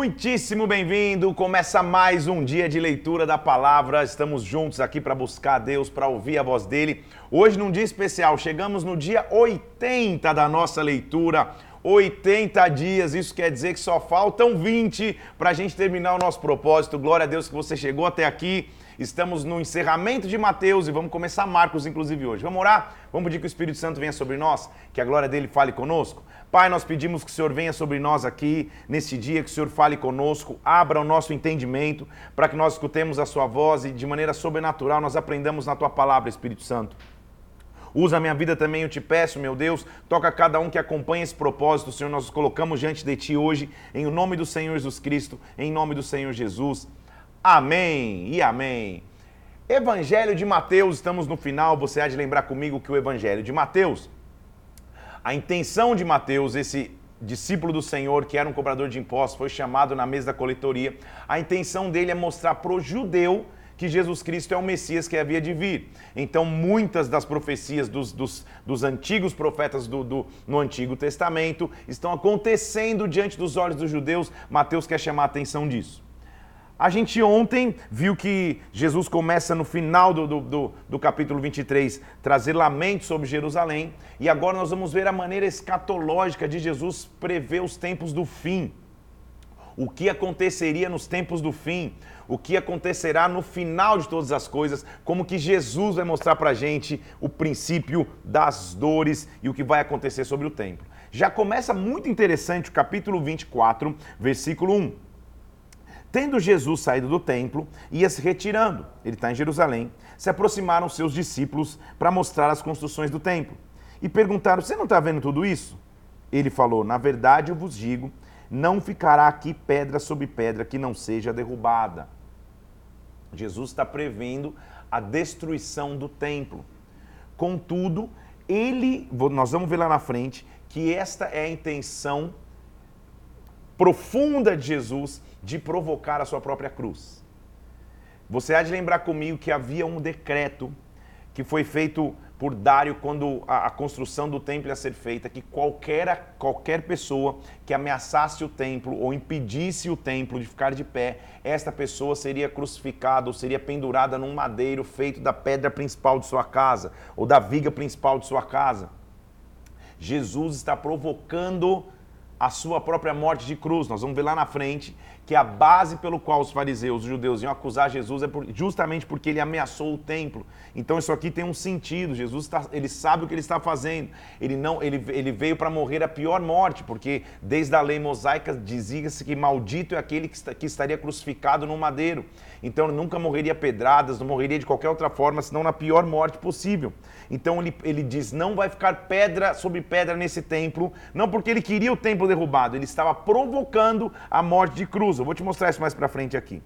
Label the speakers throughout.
Speaker 1: muitíssimo bem-vindo. Começa mais um dia de leitura da palavra. Estamos juntos aqui para buscar Deus, para ouvir a voz dele. Hoje, num dia especial, chegamos no dia 80 da nossa leitura. 80 dias, isso quer dizer que só faltam 20 para a gente terminar o nosso propósito. Glória a Deus que você chegou até aqui. Estamos no encerramento de Mateus e vamos começar Marcos, inclusive, hoje. Vamos orar? Vamos pedir que o Espírito Santo venha sobre nós, que a glória dele fale conosco? Pai, nós pedimos que o Senhor venha sobre nós aqui nesse dia, que o Senhor fale conosco, abra o nosso entendimento para que nós escutemos a Sua voz e de maneira sobrenatural nós aprendamos na Tua palavra, Espírito Santo. Usa a minha vida também, eu te peço, meu Deus. Toca cada um que acompanha esse propósito, Senhor. Nós colocamos diante de Ti hoje, em nome do Senhor Jesus Cristo, em nome do Senhor Jesus. Amém e amém. Evangelho de Mateus, estamos no final. Você há de lembrar comigo que o Evangelho de Mateus, a intenção de Mateus, esse discípulo do Senhor, que era um cobrador de impostos, foi chamado na mesa da coletoria. A intenção dele é mostrar para o judeu que Jesus Cristo é o Messias que havia de vir. Então, muitas das profecias dos, dos, dos antigos profetas do, do, no Antigo Testamento estão acontecendo diante dos olhos dos judeus. Mateus quer chamar a atenção disso. A gente ontem viu que Jesus começa no final do, do, do, do, capítulo 23 trazer lamento sobre Jerusalém, e agora nós vamos ver a maneira escatológica de Jesus prever os tempos do fim. O que aconteceria nos tempos do fim, o que acontecerá no final de todas as coisas, como que Jesus vai mostrar pra gente o princípio das dores e o que vai acontecer sobre o templo. Já começa muito interessante o capítulo 24, versículo 1. Tendo Jesus saído do templo, ia se retirando, ele está em Jerusalém, se aproximaram seus discípulos para mostrar as construções do templo. E perguntaram: Você não está vendo tudo isso? Ele falou: Na verdade eu vos digo, não ficará aqui pedra sobre pedra que não seja derrubada. Jesus está prevendo a destruição do templo. Contudo, ele, nós vamos ver lá na frente, que esta é a intenção profunda de Jesus de provocar a sua própria cruz. Você há de lembrar comigo que havia um decreto que foi feito por Dário quando a, a, construção do templo ia ser feita, que qualquer, qualquer pessoa que ameaçasse o templo ou impedisse o templo de ficar de pé, esta pessoa seria crucificada ou seria pendurada num madeiro feito da pedra principal de sua casa ou da viga principal de sua casa. Jesus está provocando a sua própria morte de cruz. Nós vamos ver lá na frente que a base pelo qual os fariseus, os judeus, iam acusar Jesus é por, justamente porque ele ameaçou o templo. Então isso aqui tem um sentido. Jesus está, ele sabe o que ele está fazendo. Ele não, ele, ele veio para morrer a pior morte, porque desde a lei mosaica dizia-se que maldito é aquele que, está, que estaria crucificado no madeiro. Então ele nunca morreria pedradas, não morreria de qualquer outra forma, senão na pior morte possível. Então ele, ele diz: não vai ficar pedra sobre pedra nesse templo, não porque ele queria o templo derrubado, ele estava provocando a morte de cruz. Eu vou te mostrar isso mais para frente aqui.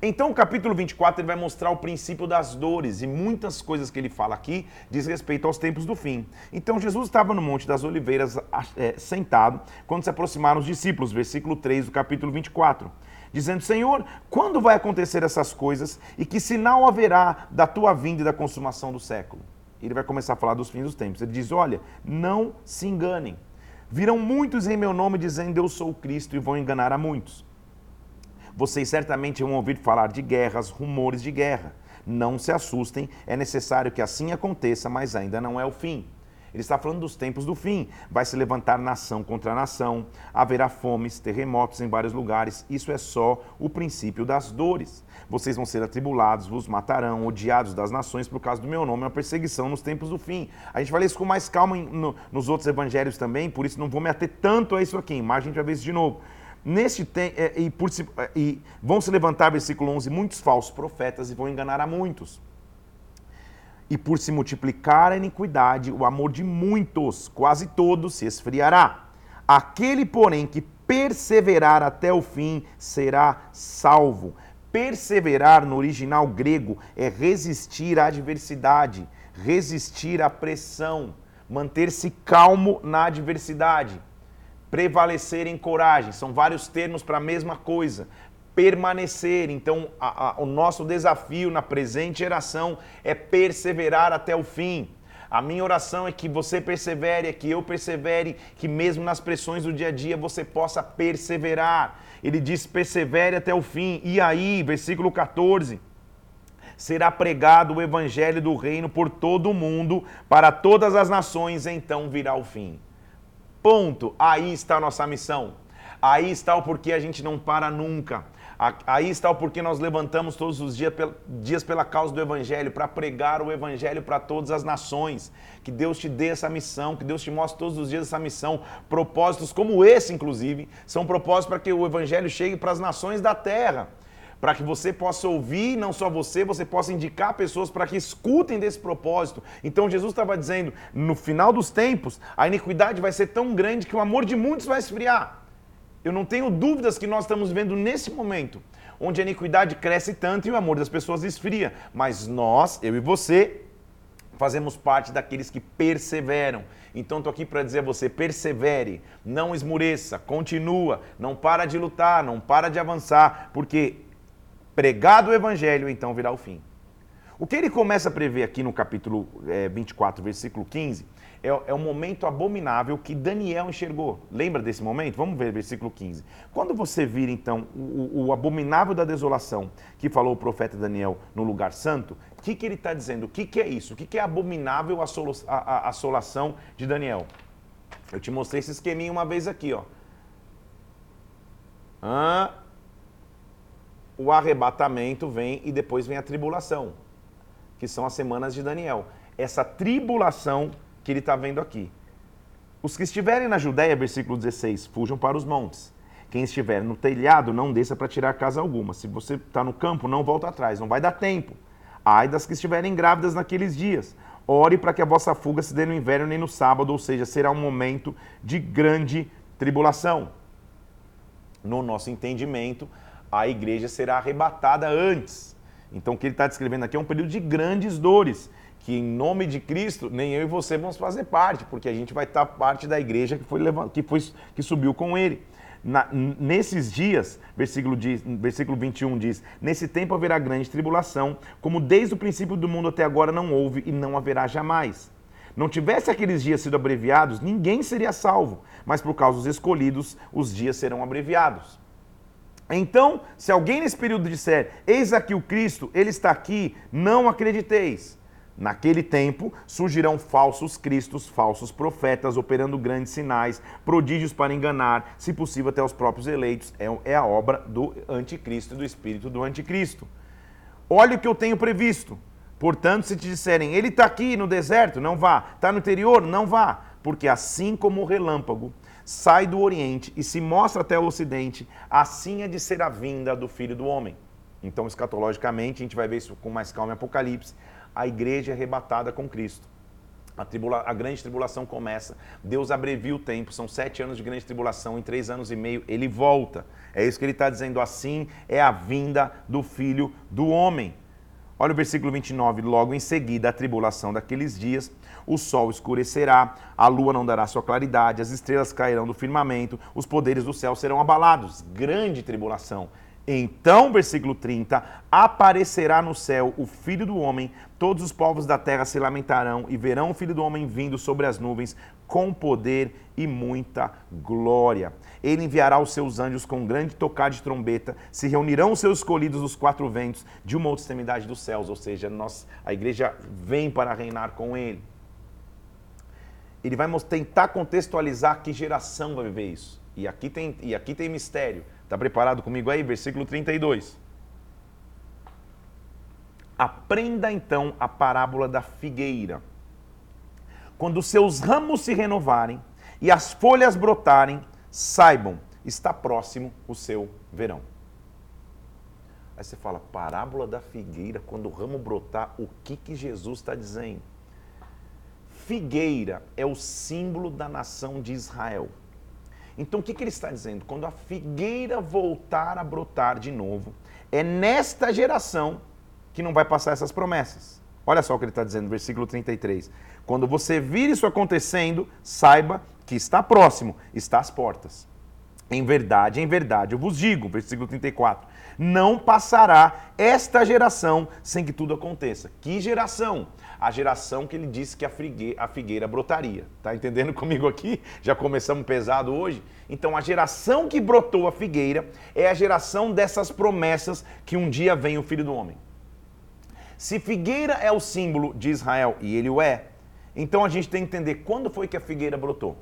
Speaker 1: Então, o capítulo 24 ele vai mostrar o princípio das dores e muitas coisas que ele fala aqui diz respeito aos tempos do fim. Então, Jesus estava no Monte das Oliveiras é, sentado quando se aproximaram os discípulos, versículo 3 do capítulo 24 dizendo: Senhor, quando vai acontecer essas coisas e que sinal haverá da tua vinda e da consumação do século? Ele vai começar a falar dos fins dos tempos. Ele diz: Olha, não se enganem. Virão muitos em meu nome dizendo: Eu sou Cristo e vão enganar a muitos. Vocês certamente vão ouvir falar de guerras, rumores de guerra. Não se assustem, é necessário que assim aconteça, mas ainda não é o fim. Ele está falando dos tempos do fim. Vai se levantar nação contra nação, haverá fomes, terremotos em vários lugares. Isso é só o princípio das dores. Vocês vão ser atribulados, vos matarão, odiados das nações por causa do meu nome, é uma perseguição nos tempos do fim. A gente ler isso com mais calma no, nos outros evangelhos também, por isso não vou me ater tanto a isso aqui, mas a gente vai ver isso de novo. Neste é, e, por, e vão se levantar, versículo 11, muitos falsos profetas e vão enganar a muitos e por se multiplicar a iniquidade, o amor de muitos, quase todos, se esfriará. Aquele, porém, que perseverar até o fim será salvo. Perseverar no original grego é resistir à adversidade, resistir à pressão, manter-se calmo na adversidade, prevalecer em coragem. São vários termos para a mesma coisa permanecer. Então, a, a, o nosso desafio na presente geração é perseverar até o fim. A minha oração é que você persevere, é que eu persevere, que mesmo nas pressões do dia a dia você possa perseverar. Ele diz: persevere até o fim. E aí, versículo 14 será pregado o evangelho do reino por todo o mundo, para todas as nações, então virá o fim. Ponto. Aí está a nossa missão. Aí está o porquê a gente não para nunca. Aí está o porquê nós levantamos todos os dias, pela causa do Evangelho, para pregar o Evangelho para todas as nações. Que Deus te dê essa missão, que Deus te mostre todos os dias essa missão. Propósitos como esse, inclusive, são propósitos para que o Evangelho chegue para as nações da terra para que você possa ouvir, não só você, você possa indicar pessoas para que escutem desse propósito. Então Jesus estava dizendo, no final dos tempos, a iniquidade vai ser tão grande que o amor de muitos vai esfriar. Eu não tenho dúvidas que nós estamos vendo nesse momento, onde a iniquidade cresce tanto e o amor das pessoas esfria. Mas nós, eu e você, fazemos parte daqueles que perseveram. Então estou aqui para dizer a você, persevere, não esmureça, continua, não para de lutar, não para de avançar, porque pregado o evangelho, então virá o fim. O que ele começa a prever aqui no capítulo é, 24, versículo 15, é, é o momento abominável que Daniel enxergou. Lembra desse momento? Vamos ver versículo 15. Quando você vir, então, o, o abominável da desolação que falou o profeta Daniel no lugar santo, o que, que ele está dizendo? O que, que é isso? O que, que é abominável a, a, a assolação de Daniel? Eu te mostrei esse esqueminha uma vez aqui, ó. O arrebatamento vem e depois vem a tribulação, que são as semanas de Daniel. Essa tribulação que ele está vendo aqui. Os que estiverem na Judéia, versículo 16, fujam para os montes. Quem estiver no telhado, não desça para tirar casa alguma. Se você está no campo, não volta atrás, não vai dar tempo. Ai das que estiverem grávidas naqueles dias. Ore para que a vossa fuga se dê no inverno nem no sábado, ou seja, será um momento de grande tribulação. No nosso entendimento, a igreja será arrebatada antes. Então, o que ele está descrevendo aqui é um período de grandes dores, que em nome de Cristo, nem eu e você vamos fazer parte, porque a gente vai estar parte da igreja que foi, que, foi... que subiu com ele. Na, nesses dias, versículo, diz, versículo 21 diz: Nesse tempo haverá grande tribulação, como desde o princípio do mundo até agora não houve e não haverá jamais. Não tivesse aqueles dias sido abreviados, ninguém seria salvo, mas por causa dos escolhidos, os dias serão abreviados. Então, se alguém nesse período disser, eis aqui o Cristo, ele está aqui, não acrediteis. Naquele tempo surgirão falsos cristos, falsos profetas, operando grandes sinais, prodígios para enganar, se possível até os próprios eleitos. É, é a obra do anticristo e do espírito do anticristo. Olha o que eu tenho previsto. Portanto, se te disserem, ele está aqui no deserto, não vá. Está no interior, não vá. Porque assim como o relâmpago sai do Oriente e se mostra até o Ocidente, assim é de ser a vinda do Filho do Homem. Então, escatologicamente, a gente vai ver isso com mais calma em Apocalipse, a igreja é arrebatada com Cristo. A, tribula... a, grande tribulação começa. Deus abrevia o tempo. São sete anos de grande tribulação. Em três anos e meio ele volta. É isso que ele está dizendo. Assim é a vinda do Filho do Homem. Olha o versículo 29. Logo em seguida, a tribulação daqueles dias, o sol escurecerá, a lua não dará sua claridade, as estrelas cairão do firmamento, os poderes do céu serão abalados. Grande tribulação. Então, versículo 30, aparecerá no céu o Filho do Homem, todos os povos da terra se lamentarão e verão o Filho do Homem vindo sobre as nuvens com poder e muita glória. Ele enviará os seus anjos com um grande tocar de trombeta, se reunirão os seus escolhidos dos quatro ventos de uma outra extremidade dos céus, ou seja, nós, a igreja vem para reinar com ele. Ele vai tentar contextualizar que geração vai viver isso. E aqui tem, e aqui tem mistério. Está preparado comigo aí? Versículo 32. Aprenda então a parábola da figueira. Quando seus ramos se renovarem e as folhas brotarem, saibam, está próximo o seu verão. Aí você fala, parábola da figueira, quando o ramo brotar, o que, que Jesus está dizendo? Figueira é o símbolo da nação de Israel. Então o que, que ele está dizendo? Quando a figueira voltar a brotar de novo, é nesta geração que não vai passar essas promessas. Olha só o que ele está dizendo, versículo 33. Quando você vir isso acontecendo, saiba que está próximo, está às portas. Em verdade, em verdade, eu vos digo, versículo 34, não passará esta geração sem que tudo aconteça. Que geração? a geração que ele disse que a figueira, a figueira brotaria. Tá entendendo comigo aqui? Já começamos pesado hoje? Então a geração que brotou a figueira é a geração dessas promessas que um dia vem o Filho do Homem. Se figueira é o símbolo de Israel, e ele o é, então a gente tem que entender quando foi que a figueira brotou.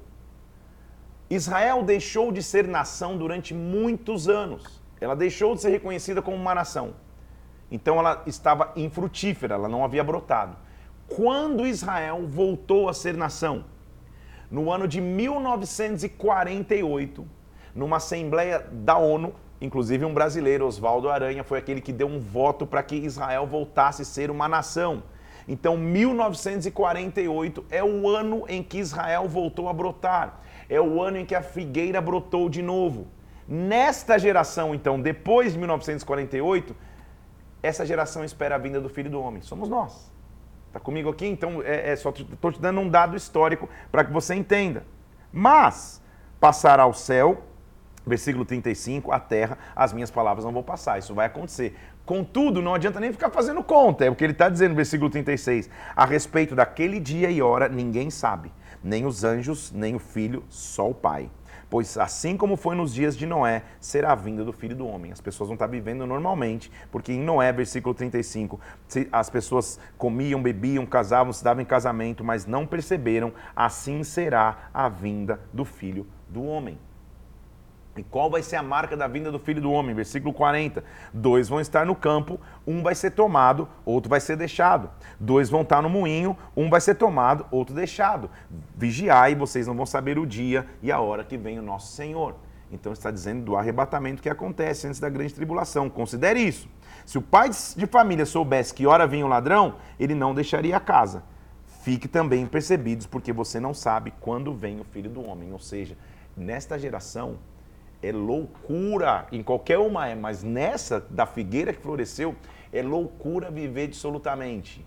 Speaker 1: Israel deixou de ser nação durante muitos anos. Ela deixou de ser reconhecida como uma nação. Então ela estava infrutífera, ela não havia brotado. Quando Israel voltou a ser nação? No ano de 1948, numa assembleia da ONU, inclusive um brasileiro, Oswaldo Aranha, foi aquele que deu um voto para que Israel voltasse a ser uma nação. Então, 1948 é o ano em que Israel voltou a brotar. É o ano em que a figueira brotou de novo. Nesta geração, então, depois de 1948, essa geração espera a vinda do Filho do Homem. Somos nós. Está comigo aqui? Então, é, é só estou te dando um dado histórico para que você entenda. Mas, passará o céu, versículo 35, a terra, as minhas palavras não vão passar. Isso vai acontecer. Contudo, não adianta nem ficar fazendo conta. É o que ele está dizendo no versículo 36. A respeito daquele dia e hora, ninguém sabe. Nem os anjos, nem o filho, só o Pai. Pois assim como foi nos dias de Noé, será a vinda do filho do homem. As pessoas vão estar vivendo normalmente, porque em Noé, versículo 35, as pessoas comiam, bebiam, casavam, se davam em casamento, mas não perceberam, assim será a vinda do filho do homem. E qual vai ser a marca da vinda do filho do homem? Versículo 40. Dois vão estar no campo, um vai ser tomado, outro vai ser deixado. Dois vão estar no moinho, um vai ser tomado, outro deixado. Vigiai, vocês não vão saber o dia e a hora que vem o nosso Senhor. Então está dizendo do arrebatamento que acontece antes da grande tribulação. Considere isso. Se o pai de família soubesse que hora vinha o ladrão, ele não deixaria a casa. Fique também percebidos, porque você não sabe quando vem o filho do homem. Ou seja, nesta geração, é loucura, em qualquer uma é, mas nessa da figueira que floresceu, é loucura viver absolutamente.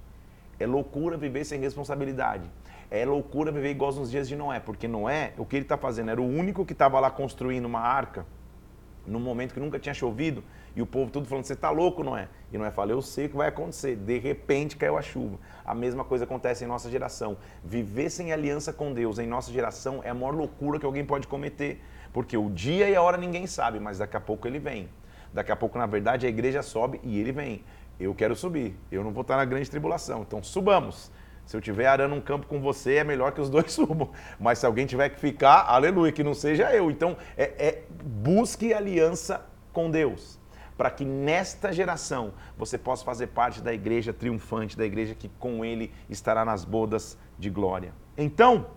Speaker 1: É loucura viver sem responsabilidade. É loucura viver igual nos dias de Noé, porque Noé, o que ele está fazendo, era o único que estava lá construindo uma arca, num momento que nunca tinha chovido, e o povo tudo falando, você está louco, Noé? E Noé fala, eu sei o que vai acontecer. De repente caiu a chuva. A mesma coisa acontece em nossa geração. Viver sem aliança com Deus em nossa geração é a maior loucura que alguém pode cometer. Porque o dia e a hora ninguém sabe, mas daqui a pouco ele vem. Daqui a pouco, na verdade, a igreja sobe e ele vem. Eu quero subir. Eu não vou estar na grande tribulação. Então subamos. Se eu estiver arando um campo com você, é melhor que os dois subam. Mas se alguém tiver que ficar, aleluia, que não seja eu. Então, é, é busque aliança com Deus. Para que nesta geração você possa fazer parte da igreja triunfante, da igreja que com ele estará nas bodas de glória. Então,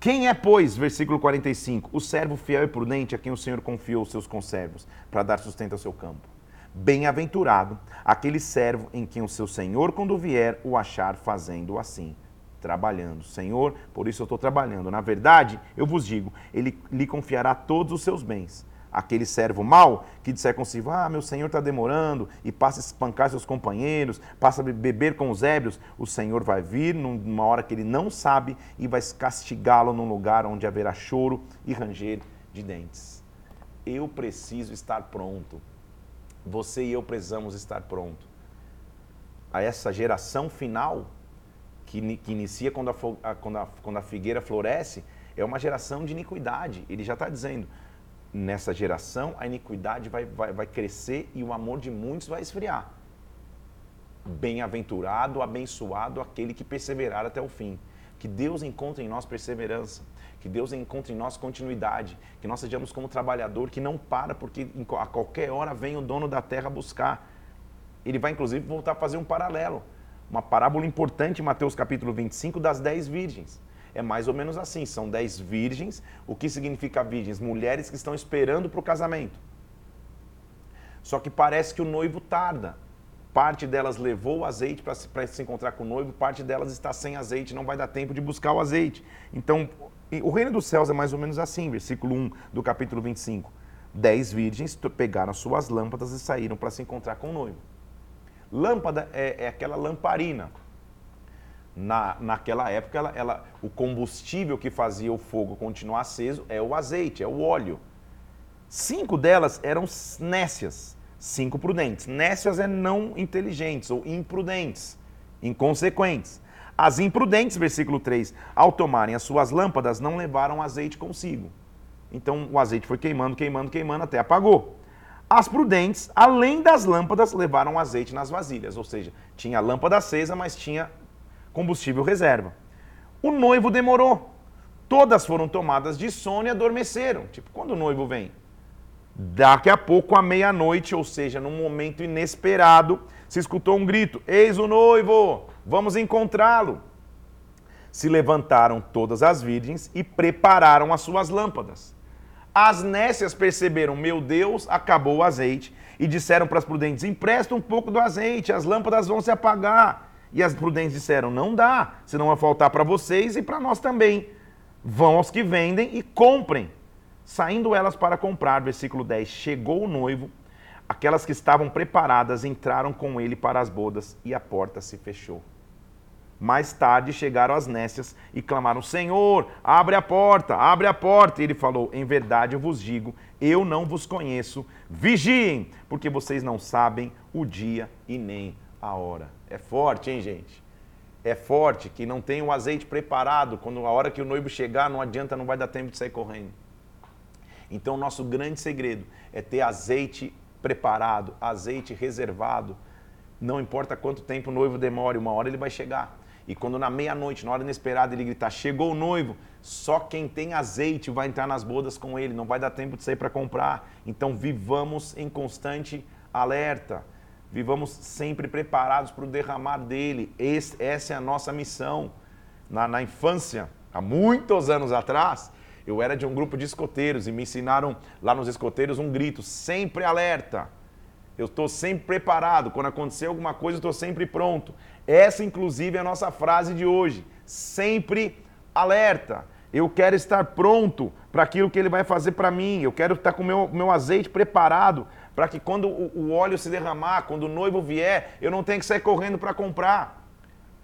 Speaker 1: quem é, pois, versículo 45, o servo fiel e prudente a quem o Senhor confiou os seus conservos para dar sustento ao seu campo? Bem-aventurado aquele servo em quem o seu Senhor, quando vier, o achar fazendo assim, trabalhando. Senhor, por isso eu estou trabalhando. Na verdade, eu vos digo, ele lhe confiará todos os seus bens aquele servo mau que disser consigo: Ah, meu senhor está demorando, e passa a espancar seus companheiros, passa a beber com os ébrios, o senhor vai vir numa hora que ele não sabe e vai castigá-lo num lugar onde haverá choro e ranger de dentes. Eu preciso estar pronto. Você e eu precisamos estar pronto. A essa geração final, que, que inicia quando a, quando, a, quando a figueira floresce, é uma geração de iniquidade. Ele já está dizendo: nessa geração, a iniquidade vai, vai, vai crescer e o amor de muitos vai esfriar. Bem-aventurado, abençoado aquele que perseverar até o fim. Que Deus encontre em nós perseverança, que Deus encontre em nós continuidade, que nós sejamos como trabalhador que não para porque a qualquer hora vem o dono da terra buscar. Ele vai inclusive voltar a fazer um paralelo, uma parábola importante em Mateus capítulo 25 das dez virgens. É mais ou menos assim: são dez virgens. O que significa virgens? Mulheres que estão esperando para o casamento. Só que parece que o noivo tarda. Parte delas levou o azeite para se, se encontrar com o noivo, parte delas está sem azeite, não vai dar tempo de buscar o azeite. Então, o reino dos céus é mais ou menos assim, versículo 1 do capítulo 25. Dez virgens pegaram suas lâmpadas e saíram para se encontrar com o noivo. Lâmpada é, é aquela lamparina na, naquela época, ela, ela, o combustível que fazia o fogo continuar aceso é o azeite, é o óleo. Cinco delas eram nécias, cinco prudentes. Nécias é não inteligentes ou imprudentes. inconsequentes. As imprudentes, versículo 3, ao tomarem as suas lâmpadas, não levaram azeite consigo. Então o azeite foi queimando, queimando, queimando, até apagou. As prudentes, além das lâmpadas, levaram azeite nas vasilhas, ou seja, tinha lâmpada acesa, mas tinha combustível reserva. O noivo demorou. Todas foram tomadas de sono e adormeceram. Tipo, quando o noivo vem? Daqui a pouco, à meia-noite, ou seja, num momento inesperado, se escutou um grito: Eis o noivo, vamos encontrá-lo. Se levantaram todas as virgens e prepararam as suas lâmpadas. As nécias perceberam: Meu Deus, acabou o azeite. E disseram para as prudentes: Empresta um pouco do azeite, as lâmpadas vão se apagar. E as prudentes disseram: Não dá, senão vai faltar para vocês e para nós também. Vão aos que vendem e comprem. Saindo elas para comprar, versículo 10: Chegou o noivo, aquelas que estavam preparadas entraram com ele para as bodas e a porta se fechou. Mais tarde chegaram as nécias e clamaram: Senhor, abre a porta, abre a porta. E ele falou: Em verdade eu vos digo, eu não vos conheço. Vigiem, porque vocês não sabem o dia e nem a hora. É forte, hein, gente? É forte que não tem o azeite preparado. Quando a hora que o noivo chegar, não adianta, não vai dar tempo de sair correndo. Então, o nosso grande segredo é ter azeite preparado, azeite reservado. Não importa quanto tempo o noivo demore, uma hora ele vai chegar. E quando na meia-noite, na hora inesperada, ele gritar: Chegou o noivo, só quem tem azeite vai entrar nas bodas com ele, não vai dar tempo de sair para comprar. Então, vivamos em constante alerta. Vivamos sempre preparados para o derramar dele. Esse, essa é a nossa missão. Na, na infância, há muitos anos atrás, eu era de um grupo de escoteiros e me ensinaram lá nos escoteiros um grito: sempre alerta. Eu estou sempre preparado. Quando acontecer alguma coisa, eu estou sempre pronto. Essa, inclusive, é a nossa frase de hoje. Sempre alerta. Eu quero estar pronto para aquilo que ele vai fazer para mim. Eu quero estar com o meu, meu azeite preparado para que quando o, óleo se derramar, quando o noivo vier, eu não tenha que sair correndo para comprar.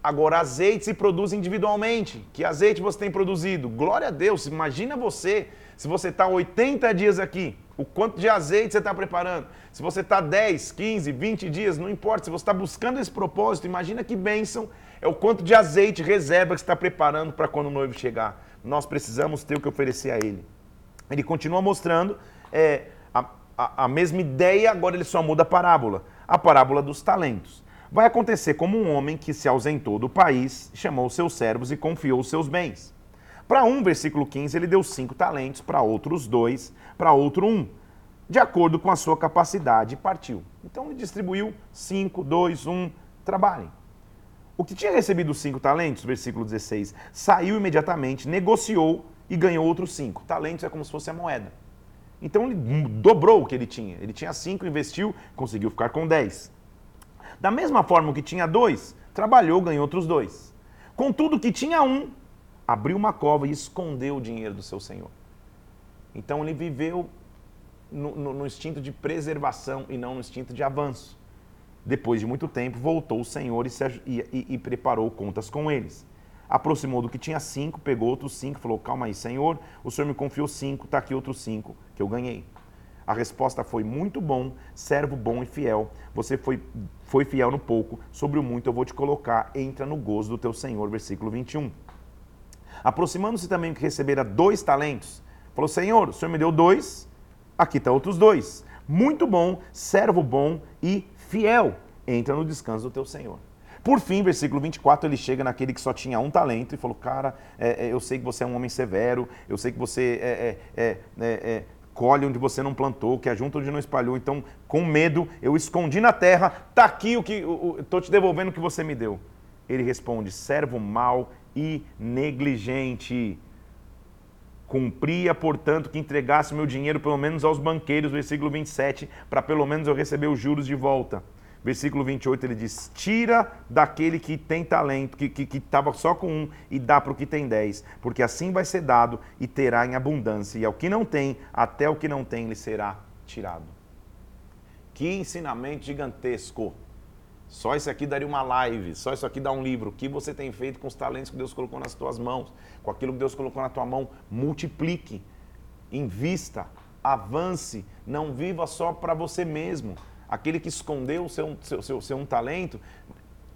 Speaker 1: Agora, azeite se produz individualmente. Que azeite você tem produzido? Glória a Deus. Imagina você, se você está 80 dias aqui, o quanto de azeite você está preparando. Se você está 10, 15, 20 dias, não importa. Se você está buscando esse propósito, imagina que bênção é o quanto de azeite reserva que você está preparando para quando o noivo chegar. Nós precisamos ter o que oferecer a ele. Ele continua mostrando é, a, a, mesma ideia, agora ele só muda a parábola. A parábola dos talentos. Vai acontecer como um homem que se ausentou do país, chamou seus servos e confiou seus bens. Para um, versículo 15, ele deu cinco talentos, para outros dois, para outro um, de acordo com a sua capacidade, partiu. Então ele distribuiu cinco, dois, um, trabalhem. O que tinha recebido cinco talentos, versículo 16, saiu imediatamente, negociou e ganhou outros cinco. Talentos é como se fosse a moeda. Então ele dobrou o que ele tinha. Ele tinha cinco, investiu, conseguiu ficar com dez. Da mesma forma que tinha dois, trabalhou, ganhou outros dois. Contudo, que tinha um, abriu uma cova e escondeu o dinheiro do seu senhor. Então ele viveu no, no, no instinto de preservação e não no instinto de avanço. Depois de muito tempo, voltou o senhor e, se, e, e, e preparou contas com eles aproximou do que tinha cinco, pegou outros cinco, falou: Calma aí, Senhor, o Senhor me confiou cinco, está aqui outros cinco que eu ganhei. A resposta foi: Muito bom, servo bom e fiel. Você foi, foi fiel no pouco, sobre o muito eu vou te colocar. Entra no gozo do teu Senhor. Versículo 21. Aproximando-se também que recebera dois talentos, falou: Senhor, o Senhor me deu dois, aqui estão outros dois. Muito bom, servo bom e fiel. Entra no descanso do teu Senhor. Por fim, versículo 24, ele chega naquele que só tinha um talento e falou: Cara, é, é, eu sei que você é um homem severo, eu sei que você é, é, é colhe onde você não plantou, que ajunta onde não espalhou. Então, com medo, eu escondi na terra, tá aqui o que. Estou te devolvendo o que você me deu. Ele responde: servo mau e negligente. Cumpria, portanto, que entregasse meu dinheiro pelo menos aos banqueiros, versículo 27, para pelo menos eu receber os juros de volta versículo 28, ele diz: Tira daquele que tem talento, que estava que, que só com um, e dá para o que tem dez, porque assim vai ser dado e terá em abundância, e ao que não tem, até o que não tem lhe será tirado. Que ensinamento gigantesco! Só isso aqui daria uma live, só isso aqui dá um livro. O que você tem feito com os talentos que Deus colocou nas tuas mãos? Com aquilo que Deus colocou na tua mão, multiplique, invista, avance, não viva só para você mesmo aquele que escondeu seu, seu, seu, seu um talento,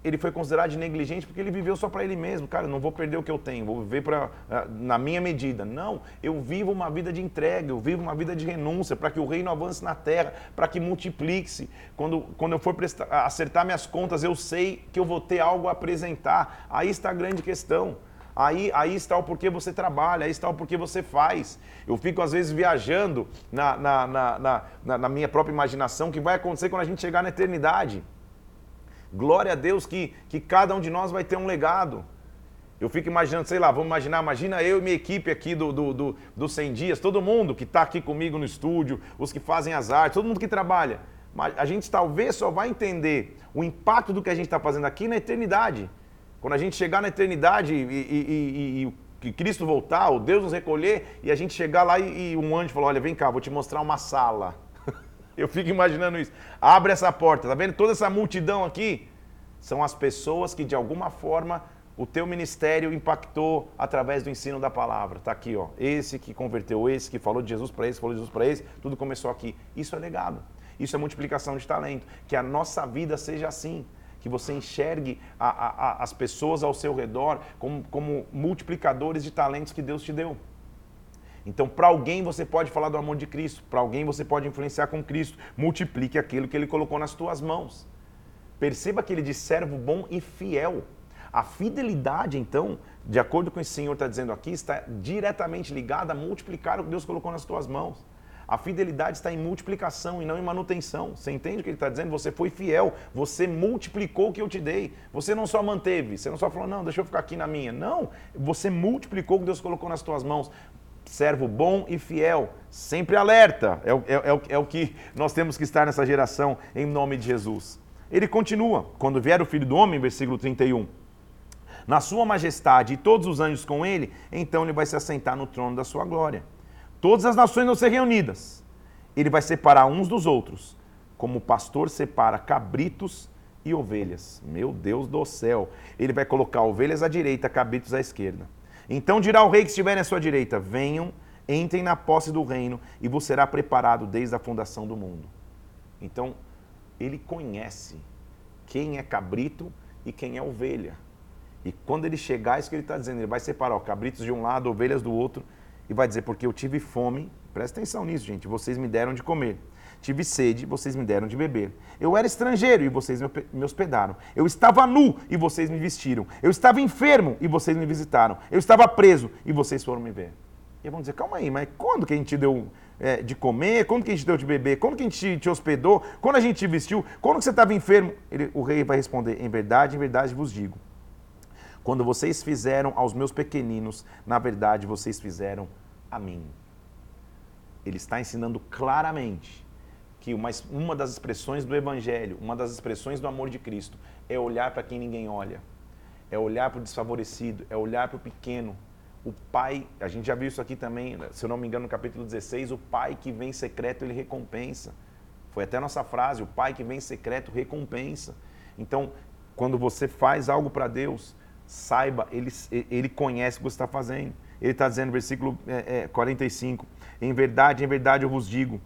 Speaker 1: ele foi considerado negligente porque ele viveu só para ele mesmo. Cara, não vou perder o que eu tenho, vou viver pra, ah, na minha medida. Não, eu vivo uma vida de entrega, eu vivo uma vida de renúncia para que o reino avance na terra, para que multiplique-se. Quando, quando eu for prestar, acertar minhas contas, eu sei que eu vou ter algo a apresentar. Aí está a grande questão. Aí, aí está o porquê você trabalha, aí está o porquê você faz. Eu fico, às vezes, viajando na, na, na, na, na minha própria imaginação o que vai acontecer quando a gente chegar na eternidade. Glória a Deus que, que cada um de nós vai ter um legado. Eu fico imaginando, sei lá, vamos imaginar, imagina eu e minha equipe aqui do, do, do, do 100 Dias, todo mundo que está aqui comigo no estúdio, os que fazem as artes, todo mundo que trabalha. Mas a gente talvez só vai entender o impacto do que a gente está fazendo aqui na eternidade. Quando a gente chegar na eternidade e, e, e, e Cristo voltar, o Deus nos recolher, e a gente chegar lá e, um anjo falou: Olha, vem cá, vou te mostrar uma sala. Eu fico imaginando isso. Abre essa porta, tá vendo? Toda essa multidão aqui são as pessoas que de alguma forma o teu ministério impactou através do ensino da palavra. Tá aqui, ó. Esse que converteu, esse que falou de Jesus para esse, falou de Jesus para esse, tudo começou aqui. Isso é legado. Isso é multiplicação de talento. Que a nossa vida seja assim. Que você enxergue a, a, a, as pessoas ao seu redor como, como multiplicadores de talentos que Deus te deu. Então, para alguém você pode falar do amor de Cristo, para alguém você pode influenciar com Cristo. Multiplique aquilo que ele colocou nas tuas mãos. Perceba que ele diz servo bom e fiel. A fidelidade, então, de acordo com o que o Senhor está dizendo aqui, está diretamente ligada a multiplicar o que Deus colocou nas tuas mãos. A fidelidade está em multiplicação e não em manutenção. Você entende o que ele está dizendo? Você foi fiel, você multiplicou o que eu te dei. Você não só manteve, você não só falou, não, deixa eu ficar aqui na minha. Não, você multiplicou o que Deus colocou nas tuas mãos servo bom e fiel, sempre alerta. É o, é, é, é o que nós temos que estar nessa geração, em nome de Jesus. Ele continua, quando vier o Filho do Homem, versículo 31. Na sua majestade e todos os anjos com ele, então ele vai se assentar no trono da sua glória. Todas as nações vão ser reunidas. Ele vai separar uns dos outros, como o pastor separa cabritos e ovelhas. Meu Deus do céu! Ele vai colocar ovelhas à direita, cabritos à esquerda. Então dirá o rei que estiver à sua direita: Venham, entrem na posse do reino, e vos será preparado desde a fundação do mundo. Então, ele conhece quem é cabrito e quem é ovelha. E quando ele chegar, é isso que ele está dizendo, ele vai separar ó, cabritos de um lado, ovelhas do outro, e vai dizer, porque eu tive fome, presta atenção nisso, gente, vocês me deram de comer. Tive sede, vocês me deram de beber. Eu era estrangeiro e vocês me hospedaram. Eu estava nu e vocês me vestiram. Eu estava enfermo e vocês me visitaram. Eu estava preso e vocês foram me ver. E vão dizer, calma aí, mas quando que a gente deu é, de comer? Quando que a gente deu de beber? Quando que a gente te hospedou? Quando a gente te vestiu? Quando que você estava enfermo? Ele, o rei vai responder, em verdade, em verdade vos digo. Quando vocês fizeram aos meus pequeninos, na verdade vocês fizeram a mim. Ele está ensinando claramente que uma, das expressões do Evangelho, uma das expressões do amor de Cristo, é olhar para quem ninguém olha, é olhar para o desfavorecido, é olhar para o pequeno. O pai, a gente já viu isso aqui também, se eu não me engano, no capítulo 16, o pai que vem secreto, ele recompensa. Foi até a nossa frase, o pai que vem secreto recompensa. Então, quando você faz algo para Deus, saiba, ele, ele conhece o que você está fazendo. Ele está dizendo versículo é, é, 45, em verdade, em verdade eu vos digo,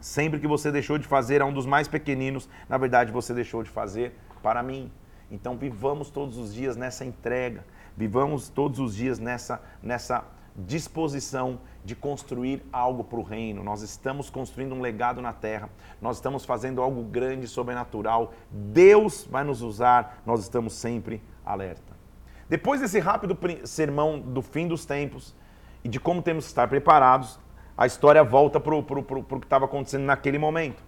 Speaker 1: Sempre que você deixou de fazer a um dos mais pequeninos, na verdade você deixou de fazer para mim. Então vivamos todos os dias nessa entrega, vivamos todos os dias nessa, nessa disposição de construir algo para o reino. Nós estamos construindo um legado na terra, nós estamos fazendo algo grande, sobrenatural. Deus vai nos usar, nós estamos sempre alerta. Depois desse rápido sermão do fim dos tempos e de como temos que estar preparados, a história volta para o que estava acontecendo naquele momento.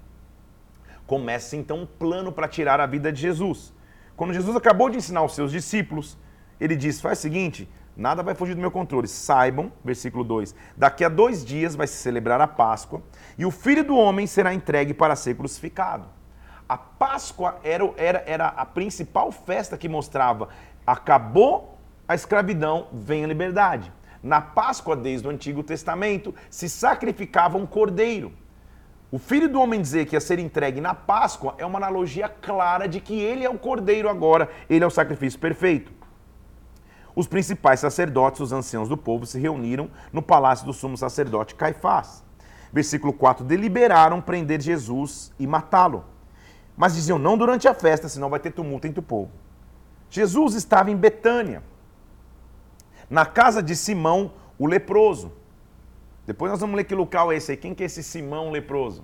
Speaker 1: Começa então um plano para tirar a vida de Jesus. Quando Jesus acabou de ensinar os seus discípulos, ele disse: faz o seguinte, nada vai fugir do meu controle. Saibam, versículo 2: daqui a dois dias vai se celebrar a Páscoa e o filho do homem será entregue para ser crucificado. A Páscoa era, era, era a principal festa que mostrava acabou a escravidão, vem a liberdade. Na Páscoa, desde o Antigo Testamento, se sacrificava um cordeiro. O filho do homem dizer que ia ser entregue na Páscoa é uma analogia clara de que ele é o cordeiro agora, ele é o sacrifício perfeito. Os principais sacerdotes, os anciãos do povo, se reuniram no palácio do sumo sacerdote Caifás. Versículo 4: deliberaram prender Jesus e matá-lo. Mas diziam: não durante a festa, senão vai ter tumulto entre o povo. Jesus estava em Betânia, na casa de Simão, o leproso. Depois nós vamos ler que local é esse aí. Quem que é esse Simão leproso?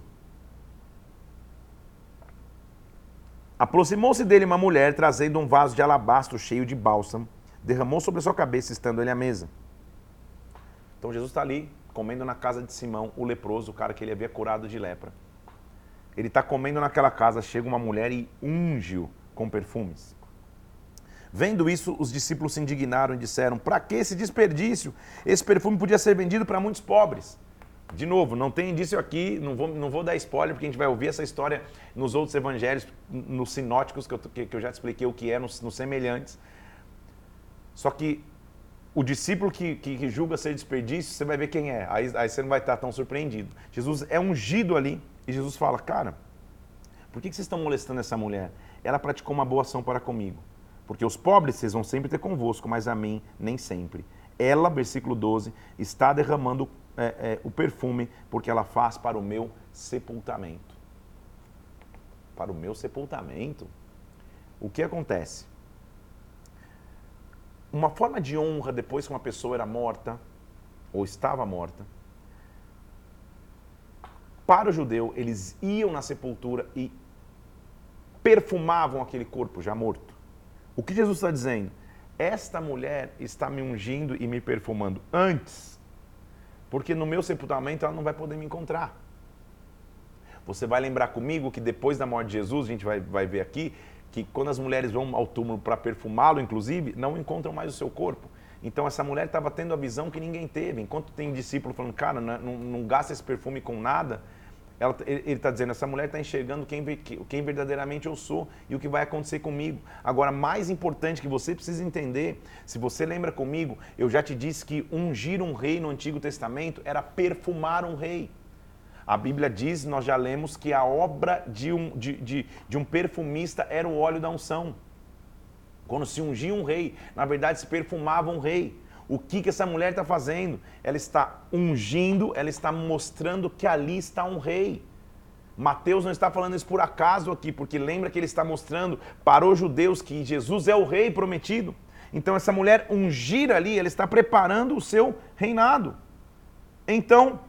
Speaker 1: Aproximou-se dele uma mulher, trazendo um vaso de alabastro cheio de bálsamo, derramou sobre a sua cabeça, estando ele à mesa. Então Jesus está ali, comendo na casa de Simão, o leproso, o cara que ele havia curado de lepra. Ele está comendo naquela casa, chega uma mulher e unge-o com perfumes. Vendo isso, os discípulos se indignaram e disseram: Para que esse desperdício? Esse perfume podia ser vendido para muitos pobres. De novo, não tem indício aqui, não vou, não vou dar spoiler, porque a gente vai ouvir essa história nos outros evangelhos, nos sinóticos, que eu, que, que eu já te expliquei o que é, nos, nos semelhantes. Só que o discípulo que, que, que, julga ser desperdício, você vai ver quem é. Aí, aí, você não vai estar tão surpreendido. Jesus é ungido ali e Jesus fala: Cara, por que, que vocês estão molestando essa mulher? Ela praticou uma boa ação para comigo. Porque os pobres vocês vão sempre ter convosco, mas a mim nem sempre. Ela, versículo 12, está derramando é, é, o perfume porque ela faz para o meu sepultamento. Para o meu sepultamento? O que acontece? Uma forma de honra depois que uma pessoa era morta, ou estava morta, para o judeu, eles iam na sepultura e perfumavam aquele corpo já morto. O que Jesus está dizendo? Esta mulher está me ungindo e me perfumando antes, porque no meu sepultamento ela não vai poder me encontrar. Você vai lembrar comigo que depois da morte de Jesus, a gente vai, vai ver aqui, que quando as mulheres vão ao túmulo para perfumá-lo, inclusive, não encontram mais o seu corpo. Então essa mulher estava tendo a visão que ninguém teve. Enquanto tem discípulo falando, cara, não, não, gasta esse perfume com nada, ela, ele está dizendo, essa mulher está enxergando quem, quem verdadeiramente eu sou e o que vai acontecer comigo. Agora, mais importante que você precisa entender, se você lembra comigo, eu já te disse que ungir um rei no Antigo Testamento era perfumar um rei. A Bíblia diz, nós já lemos, que a obra de um, de, de, de um perfumista era o óleo da unção. Quando se ungia um rei, na verdade se perfumava um rei. O que, que essa mulher está fazendo? Ela está ungindo, ela está mostrando que ali está um rei. Mateus não está falando isso por acaso aqui, porque lembra que ele está mostrando para os judeus que Jesus é o rei prometido. Então, essa mulher ungir ali, ela está preparando o seu reinado. Então,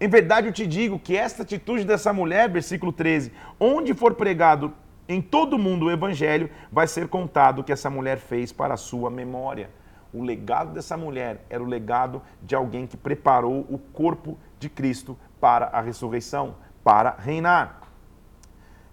Speaker 1: em verdade eu te digo que esta atitude dessa mulher, versículo 13, onde for pregado em todo mundo o evangelho, vai ser contado o que essa mulher fez para a sua memória. O legado dessa mulher era o legado de alguém que preparou o corpo de Cristo para a ressurreição, para reinar.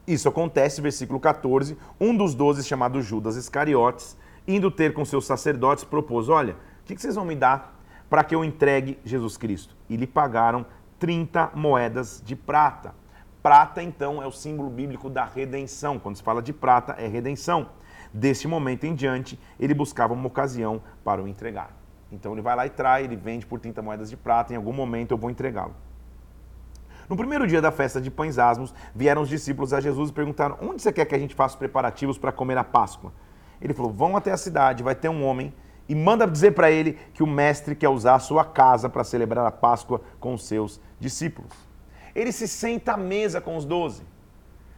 Speaker 1: Isso acontece, versículo 14. Um dos doze, chamado Judas Iscariotes, indo ter com seus sacerdotes, propôs: Olha, o que vocês vão me dar para que eu entregue Jesus Cristo? E lhe pagaram 30 moedas de prata. Prata, então, é o símbolo bíblico da redenção. Quando se fala de prata, é redenção. Deste momento em diante, ele buscava uma ocasião para o entregar. Então ele vai lá e trai, ele vende por 30 moedas de prata, em algum momento eu vou entregá-lo. No primeiro dia da festa de pães asmos, vieram os discípulos a Jesus e perguntaram: Onde você quer que a gente faça os preparativos para comer a Páscoa? Ele falou: Vão até a cidade, vai ter um homem e manda dizer para ele que o mestre quer usar a sua casa para celebrar a Páscoa com os seus discípulos. Ele se senta à mesa com os doze.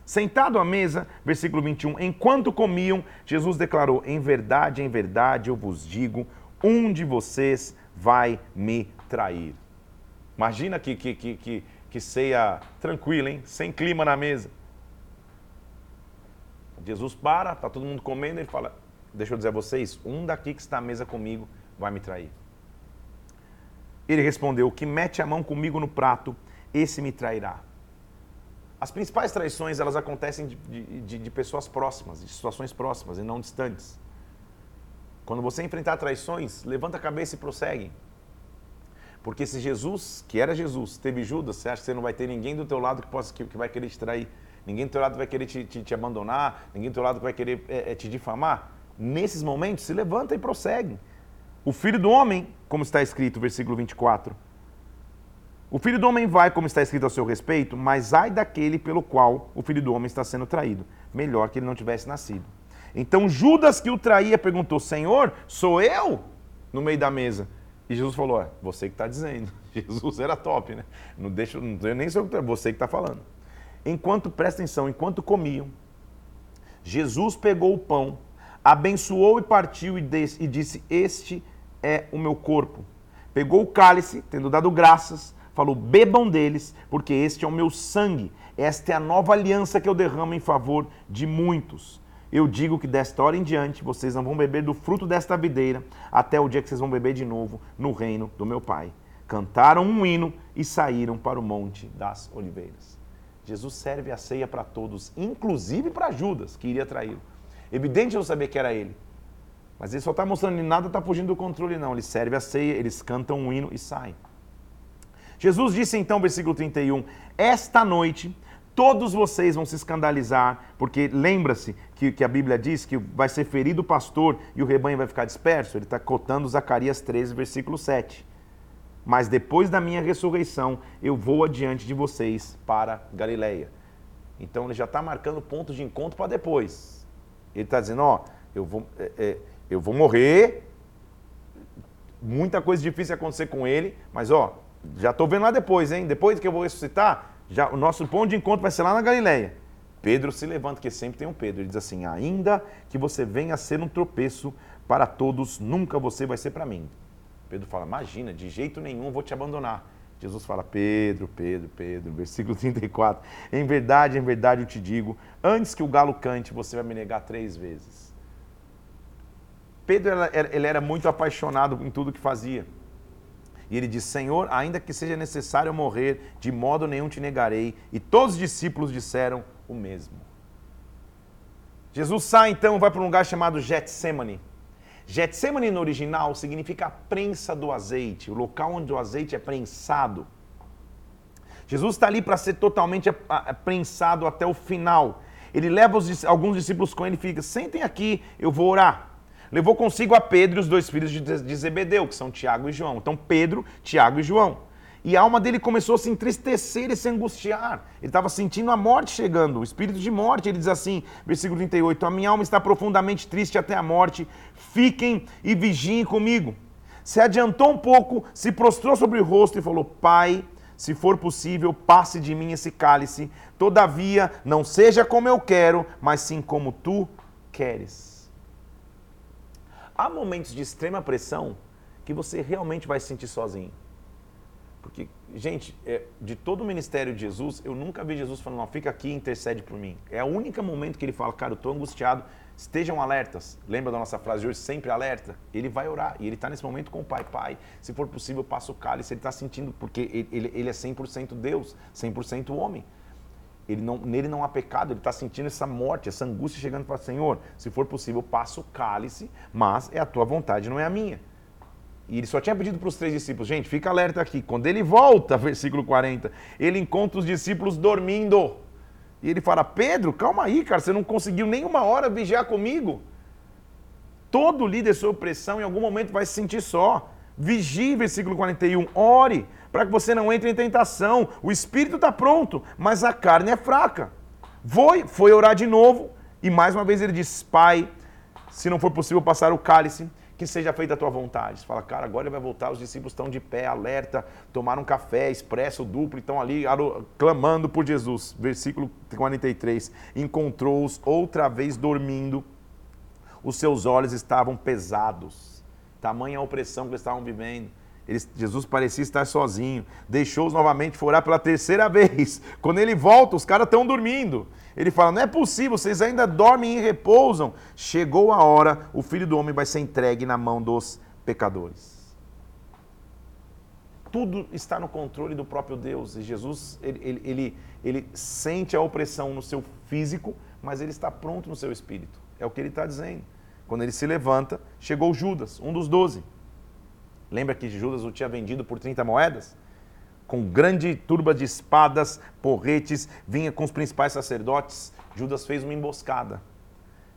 Speaker 1: Sentado à mesa, versículo 21, enquanto comiam, Jesus declarou: Em verdade, em verdade eu vos digo, um de vocês vai me trair. Imagina que, que, que, que, que ceia tranquila, hein? Sem clima na mesa. Jesus para, está todo mundo comendo, ele fala: Deixa eu dizer a vocês, um daqui que está à mesa comigo vai me trair. Ele respondeu: O que mete a mão comigo no prato, esse me trairá. As principais traições elas acontecem de, de, de, pessoas próximas, de situações próximas e não distantes. Quando você enfrentar traições, levanta a cabeça e prossegue. Porque se Jesus, que era Jesus, teve Judas, você acha que você não vai ter ninguém do teu lado que, possa, que, que vai querer te trair? Ninguém do teu lado vai querer te, te, te abandonar? Ninguém do teu lado vai querer é, é, te difamar? Nesses momentos, se levanta e prossegue. O filho do homem, como está escrito, versículo 24, o filho do homem vai, como está escrito a seu respeito, mas ai daquele pelo qual o filho do homem está sendo traído. Melhor que ele não tivesse nascido. Então Judas, que o traía, perguntou: Senhor, sou eu? No meio da mesa. E Jesus falou: é, Você que está dizendo. Jesus era top, né? Não deixa, não nem sei o que você que está falando. Enquanto, presta atenção, enquanto comiam, Jesus pegou o pão, abençoou e partiu e, e disse: Este é o meu corpo. Pegou o cálice, tendo dado graças, falou: Bebam deles, porque este é o meu sangue. Esta é a nova aliança que eu derramo em favor de muitos. Eu digo que desta hora em diante vocês não vão beber do fruto desta videira até o dia que vocês vão beber de novo no reino do meu Pai. Cantaram um hino e saíram para o Monte das Oliveiras. Jesus serve a ceia para todos, inclusive para Judas, que iria traí-lo. Evidente não saber que era ele. Mas ele só está mostrando que nada está fugindo do controle, não. Ele serve a ceia, eles cantam um hino e saem. Jesus disse então, versículo 31, Esta noite todos vocês vão se escandalizar, porque lembra-se que, que, a Bíblia diz que vai ser ferido o pastor e o rebanho vai ficar disperso. Ele está cotando Zacarias 13, versículo 7. Mas depois da minha ressurreição, eu vou adiante de vocês para Galileia. Então ele já está marcando pontos de encontro para depois. Ele está dizendo, ó, eu vou, é, é, eu vou morrer, muita coisa difícil acontecer com ele, mas ó, já estou vendo lá depois, hein? Depois que eu vou ressuscitar, já, o nosso ponto de encontro vai ser lá na Galileia. Pedro se levanta, que sempre tem um Pedro. Ele diz assim: ainda que você venha a ser um tropeço para todos, nunca você vai ser para mim. Pedro fala: imagina, de jeito nenhum vou te abandonar. Jesus fala: Pedro, Pedro, Pedro, versículo 34. Em verdade, em verdade eu te digo: antes que o galo cante, você vai me negar três vezes. Pedro ele era muito apaixonado em tudo que fazia. E ele diz: Senhor, ainda que seja necessário morrer, de modo nenhum te negarei. E todos os discípulos disseram o mesmo. Jesus sai então, vai para um lugar chamado Getsemane. Getsemane no original significa a prensa do azeite, o local onde o azeite é prensado. Jesus está ali para ser totalmente prensado até o final. Ele leva os, alguns discípulos com ele e fica: sentem aqui, eu vou orar. Levou consigo a Pedro e os dois filhos de Zebedeu, que são Tiago e João. Então, Pedro, Tiago e João. E a alma dele começou a se entristecer e se angustiar. Ele estava sentindo a morte chegando, o espírito de morte. Ele diz assim, versículo 38: A minha alma está profundamente triste até a morte. Fiquem e vigiem comigo. Se adiantou um pouco, se prostrou sobre o rosto e falou: Pai, se for possível, passe de mim esse cálice. Todavia, não seja como eu quero, mas sim como tu queres. Há momentos de extrema pressão que você realmente vai se sentir sozinho. Porque, gente, é, de todo o ministério de Jesus, eu nunca vi Jesus falando, não, fica aqui e intercede por mim. É o único momento que ele fala, cara, eu estou angustiado, estejam alertas. Lembra da nossa frase de hoje, sempre alerta? Ele vai orar e ele está nesse momento com o Pai. Pai, se for possível, passa o cálice. Ele está sentindo, porque ele, ele, é 100% Deus, 100% homem. Ele não, nele não há pecado, ele está sentindo essa morte, essa angústia chegando para Senhor, se for possível, passa o cálice, mas é a tua vontade, não é a minha. E ele só tinha pedido para os três discípulos, gente, fica alerta aqui. Quando ele volta, versículo 40, ele encontra os discípulos dormindo. E ele fala: Pedro, calma aí, cara, você não conseguiu nem uma hora vigiar comigo. Todo líder sob pressão em algum momento vai se sentir só. Vigie, versículo 41, ore para que você não entre em tentação. O espírito está pronto, mas a carne é fraca. Foi, foi orar de novo e mais uma vez ele diz: Pai, se não for possível passar o cálice, que seja feita a tua vontade. Você fala, cara, agora ele vai voltar, os discípulos estão de pé, alerta, tomaram um café, expresso, duplo, estão ali clamando por Jesus. Versículo 43. Encontrou-os outra vez dormindo, os seus olhos estavam pesados, tamanha a opressão que eles estavam vivendo. Eles, Jesus parecia estar sozinho. Deixou-os novamente forar pela terceira vez. Quando ele volta, os caras estão dormindo. Ele fala: Não é possível, vocês ainda dormem e repousam. Chegou a hora, o filho do homem vai ser entregue na mão dos pecadores. Tudo está no controle do próprio Deus. E Jesus, ele, ele, ele, ele sente a opressão no seu físico, mas ele está pronto no seu espírito. É o que ele está dizendo. Quando ele se levanta, chegou Judas, um dos doze. Lembra que Judas o tinha vendido por 30 moedas? Com grande turba de espadas, porretes, vinha com os principais sacerdotes. Judas fez uma emboscada.